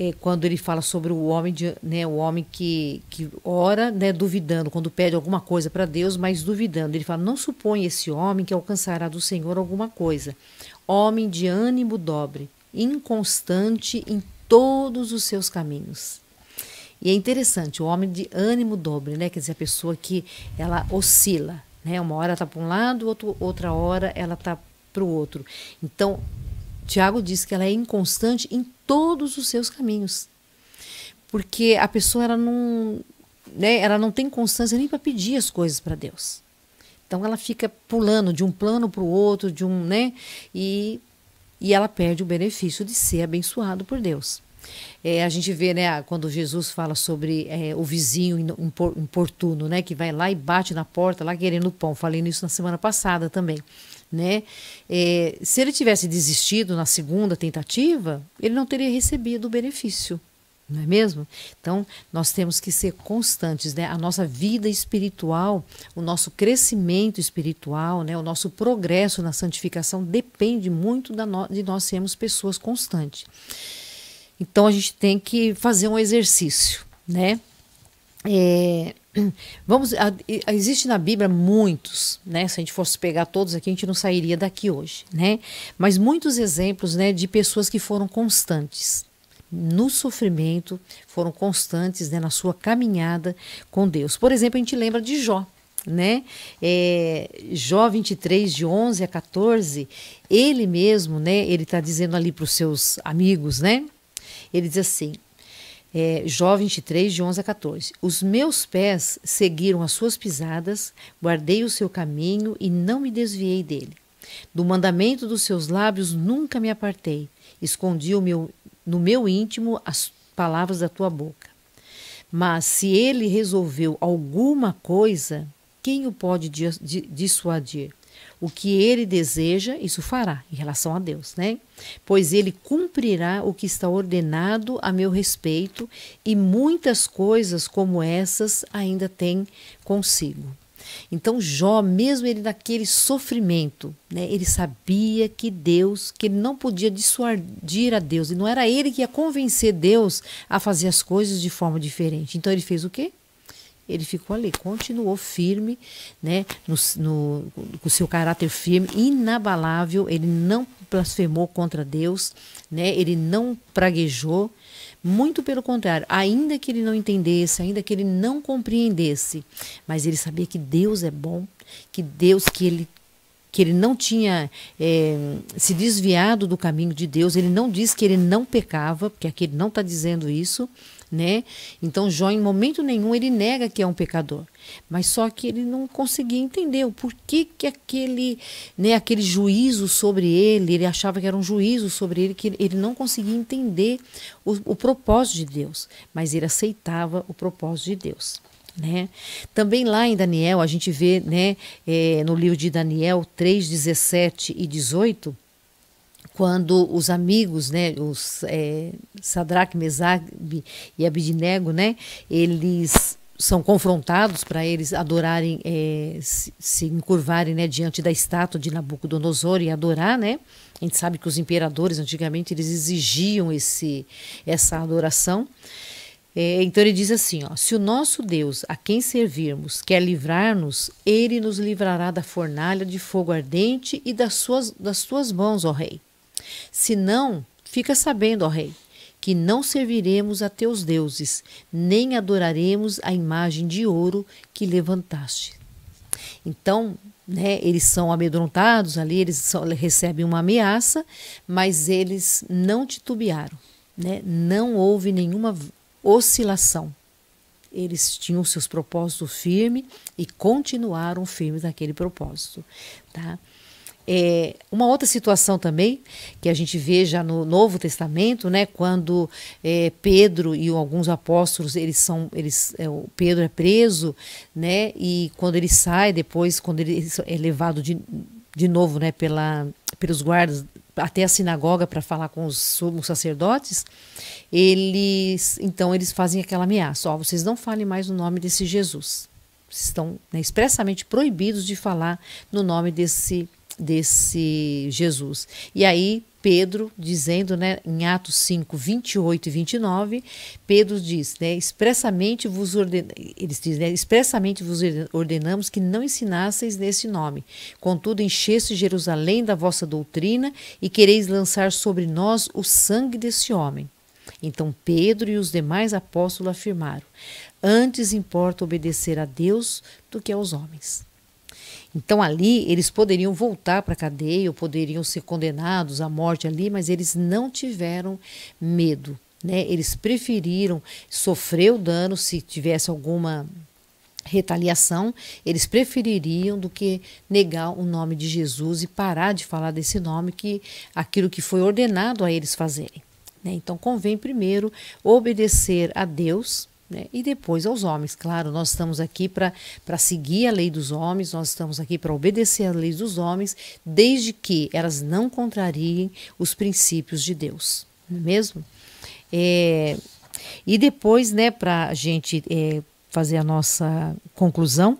é, quando ele fala sobre o homem, de, né, o homem que, que ora, né, duvidando, quando pede alguma coisa para Deus, mas duvidando. Ele fala: não supõe esse homem que alcançará do Senhor alguma coisa. Homem de ânimo dobre, inconstante em todos os seus caminhos. E é interessante, o homem de ânimo dobre, né? Quer dizer, a pessoa que ela oscila, né? Uma hora está para um lado, outra hora ela está para o outro. Então, Tiago diz que ela é inconstante em todos os seus caminhos. Porque a pessoa ela não, né, ela não tem constância nem para pedir as coisas para Deus. Então ela fica pulando de um plano para o outro, de um, né? E, e ela perde o benefício de ser abençoado por Deus. É, a gente vê, né, quando Jesus fala sobre é, o vizinho importuno, né, que vai lá e bate na porta, lá querendo pão. Falei nisso na semana passada também, né? É, se ele tivesse desistido na segunda tentativa, ele não teria recebido o benefício não é mesmo? Então, nós temos que ser constantes, né? A nossa vida espiritual, o nosso crescimento espiritual, né? o nosso progresso na santificação depende muito no, de nós sermos pessoas constantes. Então, a gente tem que fazer um exercício, né? É, vamos, existe na Bíblia muitos, né? Se a gente fosse pegar todos aqui, a gente não sairia daqui hoje, né? Mas muitos exemplos, né, de pessoas que foram constantes, no sofrimento, foram constantes né, na sua caminhada com Deus. Por exemplo, a gente lembra de Jó. Né? É, Jó 23, de 11 a 14, ele mesmo, né, ele está dizendo ali para os seus amigos, né? Ele diz assim, é, Jó 23, de 11 a 14: Os meus pés seguiram as suas pisadas, guardei o seu caminho e não me desviei dele. Do mandamento dos seus lábios nunca me apartei, escondi meu no meu íntimo as palavras da tua boca. Mas se ele resolveu alguma coisa, quem o pode dissuadir? O que ele deseja, isso fará em relação a Deus, né? Pois ele cumprirá o que está ordenado a meu respeito, e muitas coisas como essas ainda tem consigo. Então Jó, mesmo ele naquele sofrimento, né, ele sabia que Deus, que ele não podia dissuadir a Deus, e não era ele que ia convencer Deus a fazer as coisas de forma diferente. Então ele fez o quê? Ele ficou ali, continuou firme, né, no, no, com seu caráter firme, inabalável, ele não blasfemou contra Deus, né, ele não praguejou, muito pelo contrário, ainda que ele não entendesse, ainda que ele não compreendesse, mas ele sabia que Deus é bom, que Deus, que ele que ele não tinha é, se desviado do caminho de Deus, ele não diz que ele não pecava, porque aqui ele não está dizendo isso, né? Então Jó em momento nenhum ele nega que é um pecador, mas só que ele não conseguia entender o porquê que aquele, né, aquele juízo sobre ele, ele achava que era um juízo sobre ele que ele não conseguia entender o, o propósito de Deus, mas ele aceitava o propósito de Deus. Né? Também lá em Daniel, a gente vê né, é, no livro de Daniel 3, 17 e 18, quando os amigos, né, os é, Sadraque, Mesaque e Abidnego, né, eles são confrontados para eles adorarem, é, se, se, encurvarem né, diante da estátua de Nabucodonosor e adorar, né? A gente sabe que os imperadores antigamente eles exigiam esse, essa adoração. É, então ele diz assim: ó, se o nosso Deus, a quem servirmos, quer livrar-nos, ele nos livrará da fornalha de fogo ardente e das suas, das tuas mãos, ó Rei. Se não, fica sabendo, ó Rei, que não serviremos a teus deuses, nem adoraremos a imagem de ouro que levantaste. Então, né, eles são amedrontados ali, eles só recebem uma ameaça, mas eles não titubearam, né? não houve nenhuma oscilação. Eles tinham seus propósitos firmes e continuaram firmes naquele propósito. Tá? É, uma outra situação também que a gente vê já no Novo Testamento, né, quando é, Pedro e alguns apóstolos eles são, eles, é, o Pedro é preso, né, e quando ele sai depois, quando ele é levado de, de novo, né, pela, pelos guardas até a sinagoga para falar com os sumos sacerdotes, eles então eles fazem aquela ameaça: ó, vocês não falem mais o nome desse Jesus. Vocês estão né, expressamente proibidos de falar no nome desse desse Jesus. E aí Pedro dizendo, né, em Atos 5, 28 e 29, Pedro diz, né, expressamente vos orden... eles dizem, né, expressamente vos ordenamos que não ensinasseis nesse nome. Contudo, encheste Jerusalém da vossa doutrina e quereis lançar sobre nós o sangue desse homem. Então Pedro e os demais apóstolos afirmaram: Antes importa obedecer a Deus do que aos homens. Então ali eles poderiam voltar para a cadeia, ou poderiam ser condenados à morte ali, mas eles não tiveram medo. Né? Eles preferiram sofrer o dano se tivesse alguma retaliação, eles prefeririam do que negar o nome de Jesus e parar de falar desse nome que aquilo que foi ordenado a eles fazerem. Né? Então convém primeiro obedecer a Deus né? e depois aos homens. Claro, nós estamos aqui para seguir a lei dos homens, nós estamos aqui para obedecer a lei dos homens, desde que elas não contrariem os princípios de Deus, não é mesmo? É, e depois, né, para a gente é, fazer a nossa conclusão,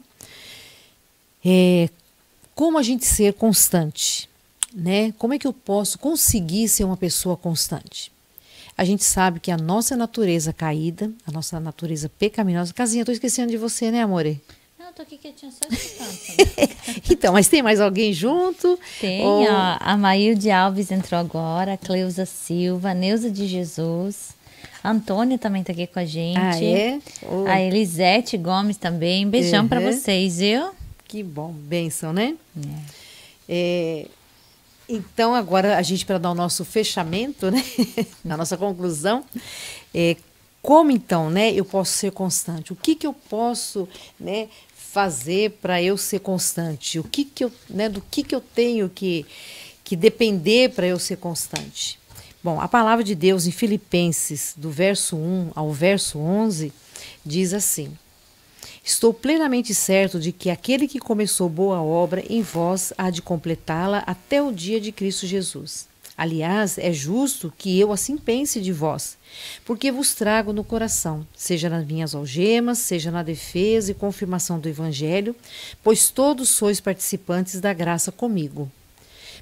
é, como a gente ser constante, né? Como é que eu posso conseguir ser uma pessoa constante? A gente sabe que a nossa natureza caída, a nossa natureza pecaminosa. Casinha, tô esquecendo de você, né, amore? Não, tô aqui quietinha só escutando. então, mas tem mais alguém junto? Tem, Ou... ó, a Maílde Alves entrou agora, a Cleusa Silva, Neuza de Jesus. A Antônia também tá aqui com a gente. Ah, é? Oh. A Elisete Gomes também. Beijão uhum. para vocês, viu? Que bom, benção, né? É. É, então, agora a gente, para dar o nosso fechamento, né? a nossa conclusão, é, como então, né, eu posso ser constante? O que, que eu posso, né, fazer para eu ser constante? O que que eu, né, do que que eu tenho que, que depender para eu ser constante? Bom, a palavra de Deus em Filipenses, do verso 1 ao verso 11, diz assim: Estou plenamente certo de que aquele que começou boa obra em vós há de completá-la até o dia de Cristo Jesus. Aliás, é justo que eu assim pense de vós, porque vos trago no coração, seja nas minhas algemas, seja na defesa e confirmação do Evangelho, pois todos sois participantes da graça comigo.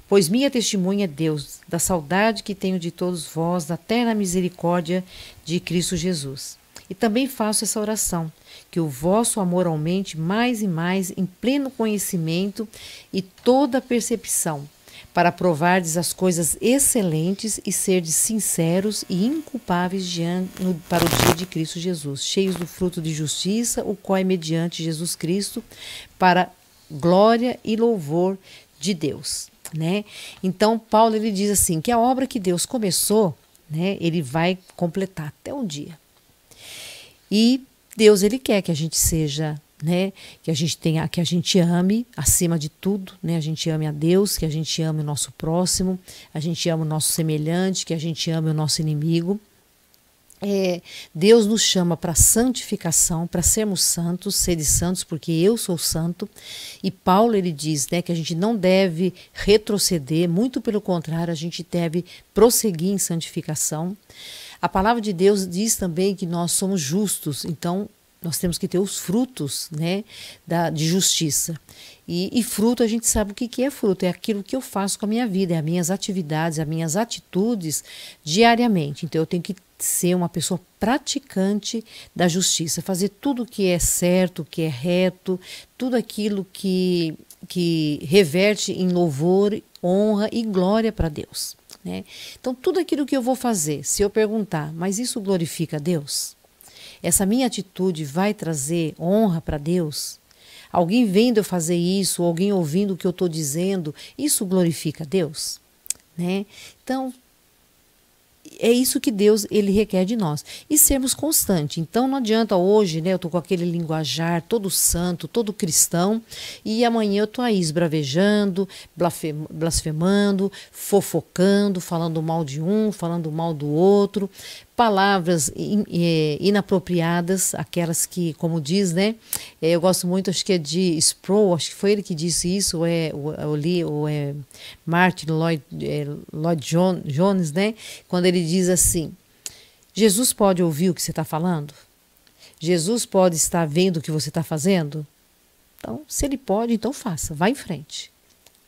Pois minha testemunha é Deus, da saudade que tenho de todos vós, da eterna misericórdia de Cristo Jesus. E também faço essa oração, que o vosso amor aumente mais e mais em pleno conhecimento e toda percepção, para provardes as coisas excelentes e serdes sinceros e inculpáveis diante, para o dia de Cristo Jesus, cheios do fruto de justiça, o qual é mediante Jesus Cristo, para glória e louvor de Deus né? Então Paulo ele diz assim que a obra que Deus começou, né, ele vai completar até um dia. E Deus ele quer que a gente seja, né, que a gente tenha, que a gente ame acima de tudo, né? A gente ame a Deus, que a gente ame o nosso próximo, a gente ama o nosso semelhante, que a gente ame o nosso inimigo. É, Deus nos chama para santificação, para sermos santos, seres santos, porque eu sou santo. E Paulo ele diz né, que a gente não deve retroceder, muito pelo contrário, a gente deve prosseguir em santificação. A palavra de Deus diz também que nós somos justos, então nós temos que ter os frutos né, da, de justiça. E, e, fruto, a gente sabe o que, que é fruto, é aquilo que eu faço com a minha vida, é as minhas atividades, as minhas atitudes diariamente. Então eu tenho que ser uma pessoa praticante da justiça, fazer tudo o que é certo, que é reto, tudo aquilo que, que reverte em louvor, honra e glória para Deus. Né? Então, tudo aquilo que eu vou fazer, se eu perguntar, mas isso glorifica a Deus? Essa minha atitude vai trazer honra para Deus? Alguém vendo eu fazer isso, alguém ouvindo o que eu estou dizendo, isso glorifica a Deus? Né? Então, é isso que Deus ele requer de nós e sermos constantes. Então não adianta hoje, né, eu tô com aquele linguajar todo santo, todo cristão e amanhã eu tô aí esbravejando, blasfemando, fofocando, falando mal de um, falando mal do outro, palavras in, inapropriadas, aquelas que, como diz, né? É, eu gosto muito, acho que é de Sproul, acho que foi ele que disse isso, ou é, ou, li, ou é Martin Lloyd, é, Lloyd Jones, né? Quando ele diz assim: Jesus pode ouvir o que você está falando? Jesus pode estar vendo o que você está fazendo? Então, se ele pode, então faça, vá em frente.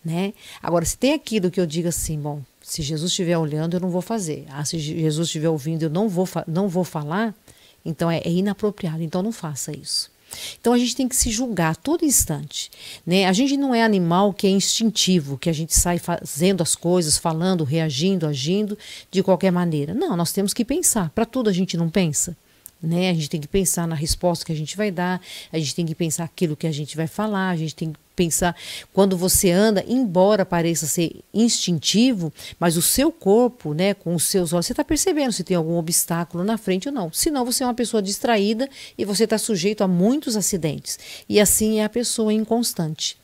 Né? Agora, se tem aquilo que eu digo assim, bom, se Jesus estiver olhando, eu não vou fazer. Ah, se Jesus estiver ouvindo, eu não vou, não vou falar, então é, é inapropriado. Então não faça isso. Então a gente tem que se julgar a todo instante. Né? A gente não é animal que é instintivo, que a gente sai fazendo as coisas, falando, reagindo, agindo de qualquer maneira. Não, nós temos que pensar. Para tudo a gente não pensa. Né? A gente tem que pensar na resposta que a gente vai dar, a gente tem que pensar aquilo que a gente vai falar, a gente tem que pensar quando você anda, embora pareça ser instintivo, mas o seu corpo, né, com os seus olhos, você está percebendo se tem algum obstáculo na frente ou não. Senão você é uma pessoa distraída e você está sujeito a muitos acidentes. E assim é a pessoa inconstante.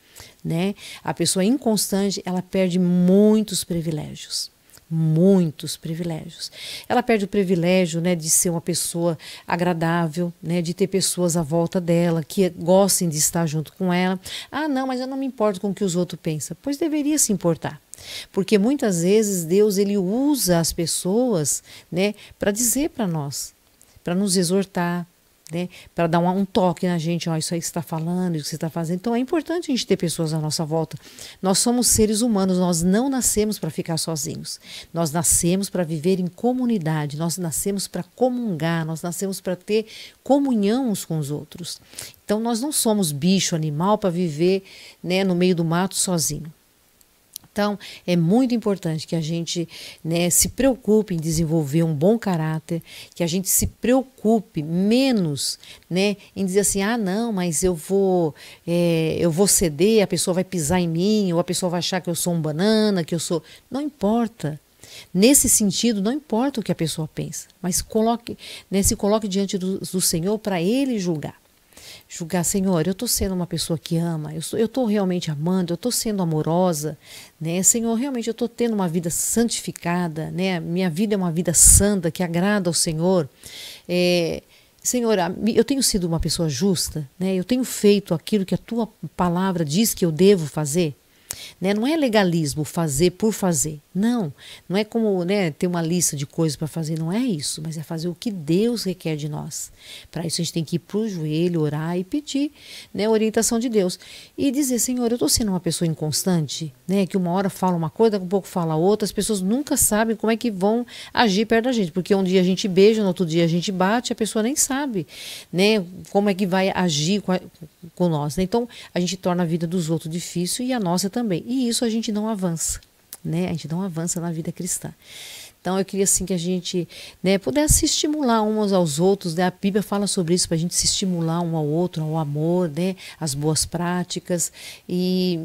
Né? A pessoa inconstante, ela perde muitos privilégios muitos privilégios. Ela perde o privilégio né, de ser uma pessoa agradável, né, de ter pessoas à volta dela que gostem de estar junto com ela. Ah, não, mas eu não me importo com o que os outros pensam. Pois deveria se importar. Porque muitas vezes Deus ele usa as pessoas né, para dizer para nós, para nos exortar, né, para dar um, um, toque na gente, ó, isso aí que você está falando, isso que você está fazendo. Então é importante a gente ter pessoas à nossa volta. Nós somos seres humanos, nós não nascemos para ficar sozinhos. Nós nascemos para viver em comunidade, nós nascemos para comungar, nós nascemos para ter comunhão uns com os outros. Então nós não somos bicho, animal para viver né, no meio do mato sozinho. Então, é muito importante que a gente né, se preocupe em desenvolver um bom caráter, que a gente se preocupe menos né, em dizer assim, ah, não, mas eu vou, é, eu vou ceder, a pessoa vai pisar em mim, ou a pessoa vai achar que eu sou um banana, que eu sou. Não importa. Nesse sentido, não importa o que a pessoa pensa, mas coloque, né, se coloque diante do, do Senhor para Ele julgar julgar, Senhor, eu estou sendo uma pessoa que ama, eu estou realmente amando, eu estou sendo amorosa, né? Senhor, realmente eu estou tendo uma vida santificada, né? Minha vida é uma vida santa, que agrada ao Senhor. É, Senhor, eu tenho sido uma pessoa justa, né? Eu tenho feito aquilo que a tua palavra diz que eu devo fazer. Né? Não é legalismo fazer por fazer. Não. Não é como né, ter uma lista de coisas para fazer. Não é isso. Mas é fazer o que Deus requer de nós. Para isso a gente tem que ir para o joelho, orar e pedir né, a orientação de Deus. E dizer, Senhor, eu estou sendo uma pessoa inconstante, né? Que uma hora fala uma coisa, daqui pouco fala outra. As pessoas nunca sabem como é que vão agir perto da gente. Porque um dia a gente beija, no outro dia a gente bate, a pessoa nem sabe né, como é que vai agir com, a, com nós. Né? Então a gente torna a vida dos outros difícil e a nossa também. E isso a gente não avança, né? A gente não avança na vida cristã. Então eu queria assim que a gente né, pudesse se estimular uns aos outros. Né? A Bíblia fala sobre isso para a gente se estimular um ao outro, ao amor, né? as boas práticas. E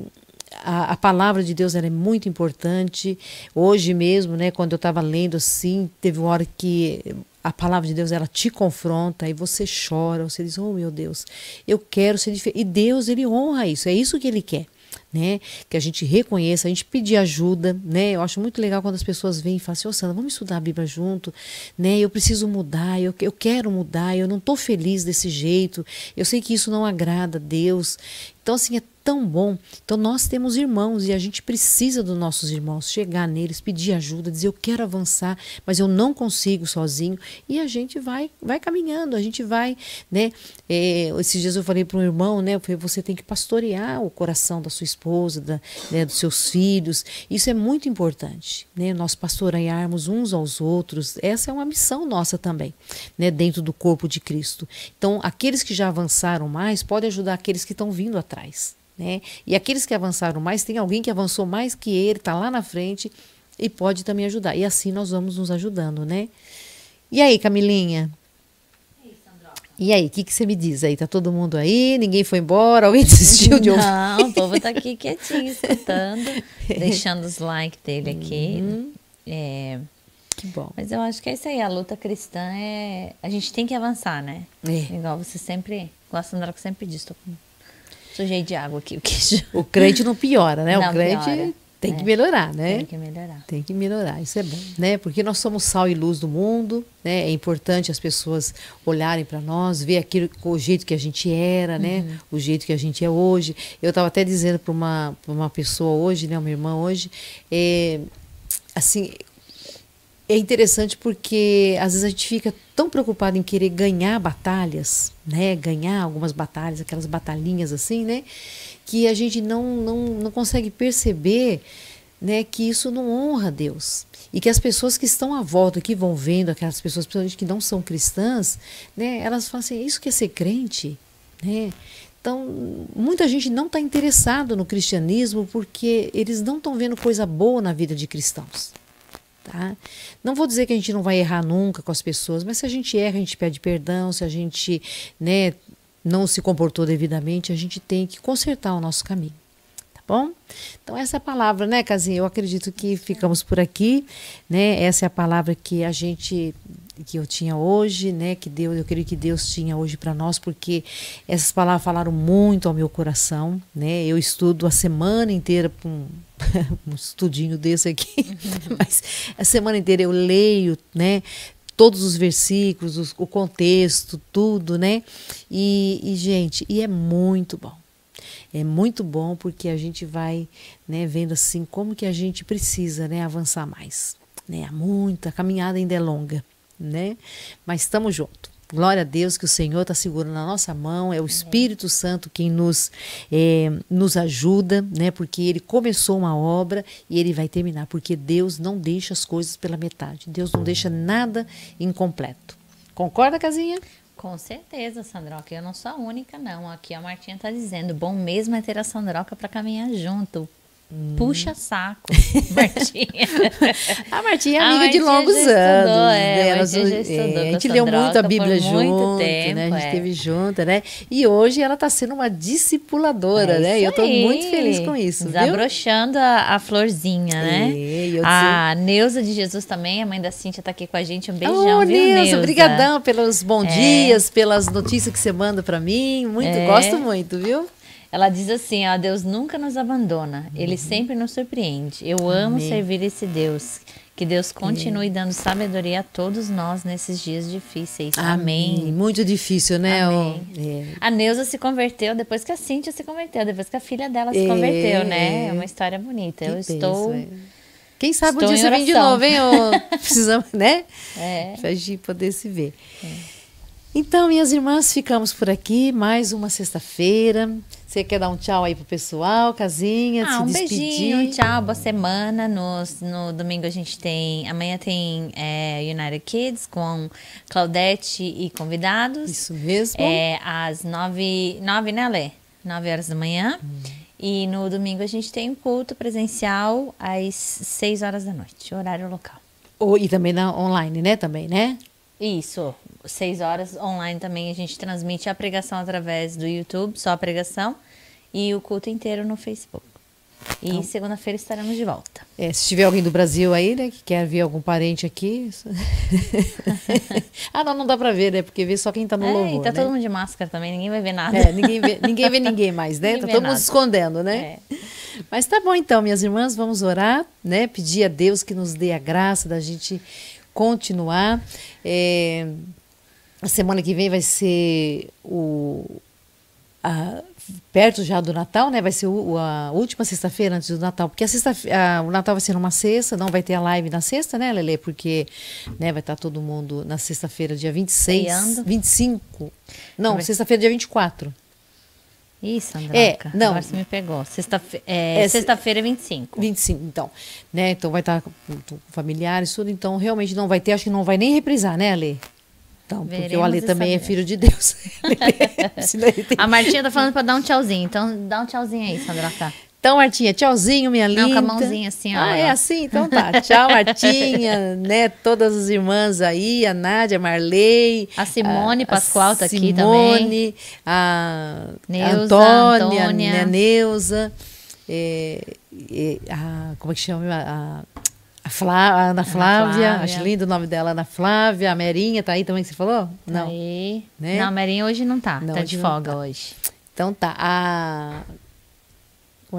a, a, palavra de Deus é muito importante. Hoje mesmo, né, quando eu estava lendo assim, teve uma hora que a palavra de Deus ela te confronta e você chora, você diz: "Oh, meu Deus, eu quero ser diferente". E Deus ele honra isso, é isso que ele quer né? Que a gente reconheça, a gente pedir ajuda, né? Eu acho muito legal quando as pessoas vêm e falam assim, ô oh, Sandra, vamos estudar a Bíblia junto, né? Eu preciso mudar, eu, eu quero mudar, eu não estou feliz desse jeito, eu sei que isso não agrada a Deus. Então, assim, é tão bom. Então nós temos irmãos e a gente precisa dos nossos irmãos, chegar neles, pedir ajuda, dizer eu quero avançar, mas eu não consigo sozinho e a gente vai vai caminhando, a gente vai, né? É, esses dias eu falei para um irmão, né? Eu falei, você tem que pastorear o coração da sua esposa, da, né, dos seus filhos. Isso é muito importante, né? Nós pastorearmos uns aos outros. Essa é uma missão nossa também, né? Dentro do corpo de Cristo. Então aqueles que já avançaram mais podem ajudar aqueles que estão vindo atrás. Né? E aqueles que avançaram mais, tem alguém que avançou mais que ele, está lá na frente e pode também ajudar. E assim nós vamos nos ajudando, né? E aí, Camilinha? E aí, o que, que você me diz aí? Tá todo mundo aí? Ninguém foi embora? Alguém desistiu de ouvir? Não, o povo tá aqui quietinho, escutando, deixando os likes dele aqui. Uhum. É, que bom. Mas eu acho que é isso aí, a luta cristã é... A gente tem que avançar, né? É. Igual você sempre... Igual a Sandra sempre diz, tô com Sujei de água aqui o queijo. O crente não piora, né? Não, o crente piora. Tem é. que melhorar, né? Tem que melhorar. Tem que melhorar, isso é bom, né? Porque nós somos sal e luz do mundo, né? É importante as pessoas olharem para nós, ver aquilo, o jeito que a gente era, né? Uhum. O jeito que a gente é hoje. Eu estava até dizendo para uma, uma pessoa hoje, né? Uma irmã hoje, é, assim, é interessante porque às vezes a gente fica tão preocupado em querer ganhar batalhas, né? Ganhar algumas batalhas, aquelas batalhinhas assim, né? Que a gente não, não, não consegue perceber né, que isso não honra a Deus. E que as pessoas que estão à volta, que vão vendo, aquelas pessoas principalmente que não são cristãs, né, elas falam assim, isso que é ser crente? Né? Então, muita gente não está interessado no cristianismo porque eles não estão vendo coisa boa na vida de cristãos. Tá? Não vou dizer que a gente não vai errar nunca com as pessoas, mas se a gente erra, a gente pede perdão, se a gente né, não se comportou devidamente, a gente tem que consertar o nosso caminho. Tá bom? Então, essa é a palavra, né, Casinha? Eu acredito que ficamos por aqui, né? Essa é a palavra que a gente que eu tinha hoje, né, que Deus, eu creio que Deus tinha hoje para nós, porque essas palavras falaram muito ao meu coração, né? Eu estudo a semana inteira um, um estudinho desse aqui, mas a semana inteira eu leio, né, todos os versículos, os, o contexto, tudo, né? E, e, gente, e é muito bom. É muito bom porque a gente vai, né, vendo assim como que a gente precisa, né, avançar mais, né? Muito, a caminhada ainda é longa né? Mas estamos juntos. Glória a Deus que o Senhor está segurando na nossa mão, é o Espírito Santo quem nos, é, nos ajuda, né? Porque ele começou uma obra e ele vai terminar, porque Deus não deixa as coisas pela metade, Deus não deixa nada incompleto. Concorda, Casinha? Com certeza, Sandroca. Eu não sou a única, não. Aqui a Martinha está dizendo: bom mesmo é ter a Sandroca para caminhar junto. Puxa saco, Martinha. a Martinha é amiga de longos anos. Estudou, é, né? Elas, é, a gente leu muito a Bíblia junto, tempo, né? A gente esteve é. junta, né? E hoje ela está sendo uma discipuladora, é né? E eu estou muito feliz com isso. Desabrochando a, a, florzinha, né? É, a Neuza de Jesus também, a mãe da Cíntia, está aqui com a gente. Um beijão, oh, viu, Neuza? Neuza? Obrigadão pelos bons é. dias, pelas notícias que você manda para mim. Muito, gosto muito, viu? Ela diz assim: ó, Deus nunca nos abandona, Ele uhum. sempre nos surpreende. Eu amo Amém. servir esse Deus. Que Deus continue dando sabedoria a todos nós nesses dias difíceis. Amém. Amém. Muito difícil, né? Amém. É. A Neuza se converteu depois que a Cíntia se converteu, depois que a filha dela se é. converteu, né? É uma história bonita. Que Eu penso, estou. É. Quem sabe estou um dia você vem de novo, hein? Precisamos, né? É. Pra gente poder se ver. É. Então, minhas irmãs, ficamos por aqui. Mais uma sexta-feira. Você quer dar um tchau aí pro pessoal, casinha? Ah, um despedir? beijinho, tchau, boa semana. No, no domingo a gente tem. Amanhã tem é, United Kids com Claudete e convidados. Isso mesmo. É, às nove, nove né, Lê? Nove horas da manhã. Hum. E no domingo a gente tem um culto presencial às seis horas da noite, horário local. Oh, e também na online, né? Também, né? Isso seis horas online também a gente transmite a pregação através do YouTube, só a pregação, e o culto inteiro no Facebook. E então, segunda-feira estaremos de volta. É, se tiver alguém do Brasil aí, né, que quer ver algum parente aqui. ah, não, não dá pra ver, né? Porque vê só quem tá no é, louvor. E tá né? todo mundo de máscara também, ninguém vai ver nada. É, ninguém vê ninguém, vê ninguém mais, né? Ninguém tá todo nada. mundo se escondendo, né? É. Mas tá bom então, minhas irmãs, vamos orar, né? Pedir a Deus que nos dê a graça da gente continuar. É, a semana que vem vai ser o. A, perto já do Natal, né? Vai ser o, a última sexta-feira antes do Natal, porque a sexta, a, o Natal vai ser numa sexta, não vai ter a live na sexta, né, Lele? Porque né, vai estar todo mundo na sexta-feira, dia 26, Freando. 25. Não, sexta-feira, dia 24. Isso, André. É, não. Agora você me pegou. Sexta-feira é, é, sexta-feira é 25. 25, então. Né? Então vai estar com, com familiares, tudo. Então realmente não vai ter, acho que não vai nem reprisar, né, Ale? Então, Veremos porque o Ale também é filho de Deus. a Martinha tá falando para dar um tchauzinho. Então, dá um tchauzinho aí, Sandra. Tá. Então, Martinha, tchauzinho, minha linda. Não, com a mãozinha assim, ó. Ah, é assim? Então tá. Tchau, Martinha, né? Todas as irmãs aí, a Nádia, a Marley. A Simone a, Pascoal tá Simone, aqui também. Simone, a Neuza, Antônia, Antônia. a Neuza. É, é, a, como é que chama? A, a, Flá, a Ana, Ana Flávia, Flávia, acho lindo o nome dela, Ana Flávia. A Merinha tá aí também que você falou? Não. Aí. Né? Não, a Merinha hoje não tá. Não, tá de folga tá. hoje. Então tá. A,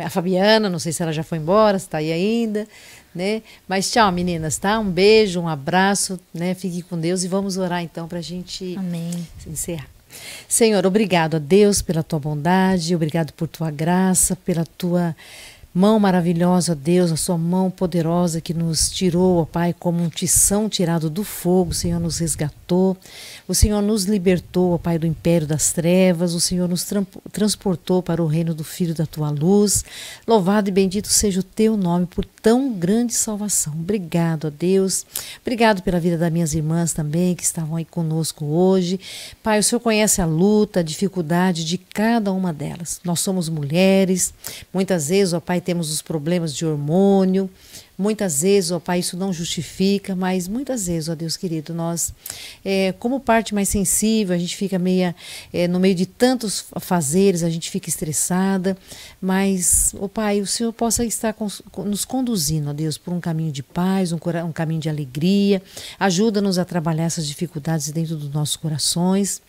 a Fabiana, não sei se ela já foi embora, se tá aí ainda, né? Mas tchau, meninas, tá? Um beijo, um abraço, né? Fique com Deus e vamos orar então pra gente Amém. encerrar. Senhor, obrigado a Deus pela tua bondade, obrigado por tua graça, pela tua Mão maravilhosa, Deus, a sua mão poderosa que nos tirou, ó Pai, como um tição tirado do fogo, o Senhor nos resgatou. O Senhor nos libertou, ó Pai, do império das trevas. O Senhor nos transportou para o reino do Filho da tua luz. Louvado e bendito seja o teu nome por tão grande salvação. Obrigado, ó Deus. Obrigado pela vida das minhas irmãs também, que estavam aí conosco hoje. Pai, o Senhor conhece a luta, a dificuldade de cada uma delas. Nós somos mulheres. Muitas vezes, ó Pai, temos os problemas de hormônio. Muitas vezes, ó Pai, isso não justifica, mas muitas vezes, ó Deus querido, nós, é, como parte mais sensível, a gente fica meia, é, no meio de tantos fazeres, a gente fica estressada, mas, ó Pai, o Senhor possa estar com, nos conduzindo, ó Deus, por um caminho de paz, um, um caminho de alegria, ajuda-nos a trabalhar essas dificuldades dentro dos nossos corações.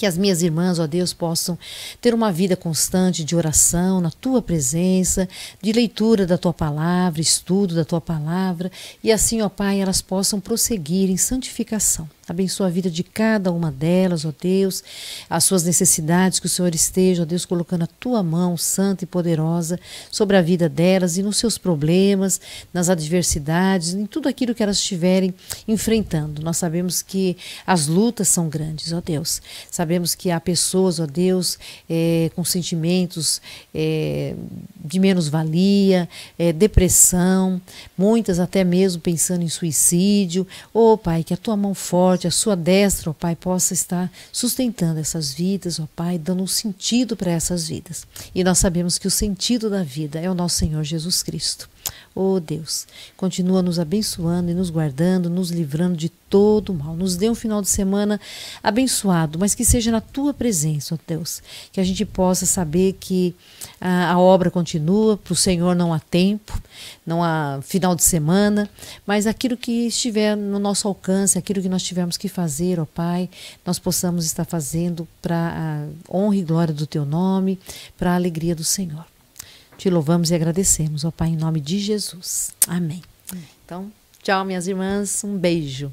Que as minhas irmãs, ó Deus, possam ter uma vida constante de oração na tua presença, de leitura da tua palavra, estudo da tua palavra, e assim, ó Pai, elas possam prosseguir em santificação. Abençoa a vida de cada uma delas, ó Deus, as suas necessidades, que o Senhor esteja, ó Deus, colocando a tua mão santa e poderosa sobre a vida delas e nos seus problemas, nas adversidades, em tudo aquilo que elas estiverem enfrentando. Nós sabemos que as lutas são grandes, ó Deus. Sabemos que há pessoas, ó Deus, é, com sentimentos é, de menos-valia, é, depressão, muitas até mesmo pensando em suicídio. Ô oh, Pai, que a tua mão forte a sua destra, ó Pai, possa estar sustentando essas vidas, ó Pai, dando um sentido para essas vidas. E nós sabemos que o sentido da vida é o nosso Senhor Jesus Cristo. Oh Deus, continua nos abençoando e nos guardando, nos livrando de todo mal. Nos dê um final de semana abençoado, mas que seja na tua presença, ó oh Deus. Que a gente possa saber que a, a obra continua, para o Senhor não há tempo, não há final de semana, mas aquilo que estiver no nosso alcance, aquilo que nós tivermos que fazer, ó oh Pai, nós possamos estar fazendo para a honra e glória do teu nome, para a alegria do Senhor. Te louvamos e agradecemos, ó Pai, em nome de Jesus. Amém. Então, tchau, minhas irmãs. Um beijo.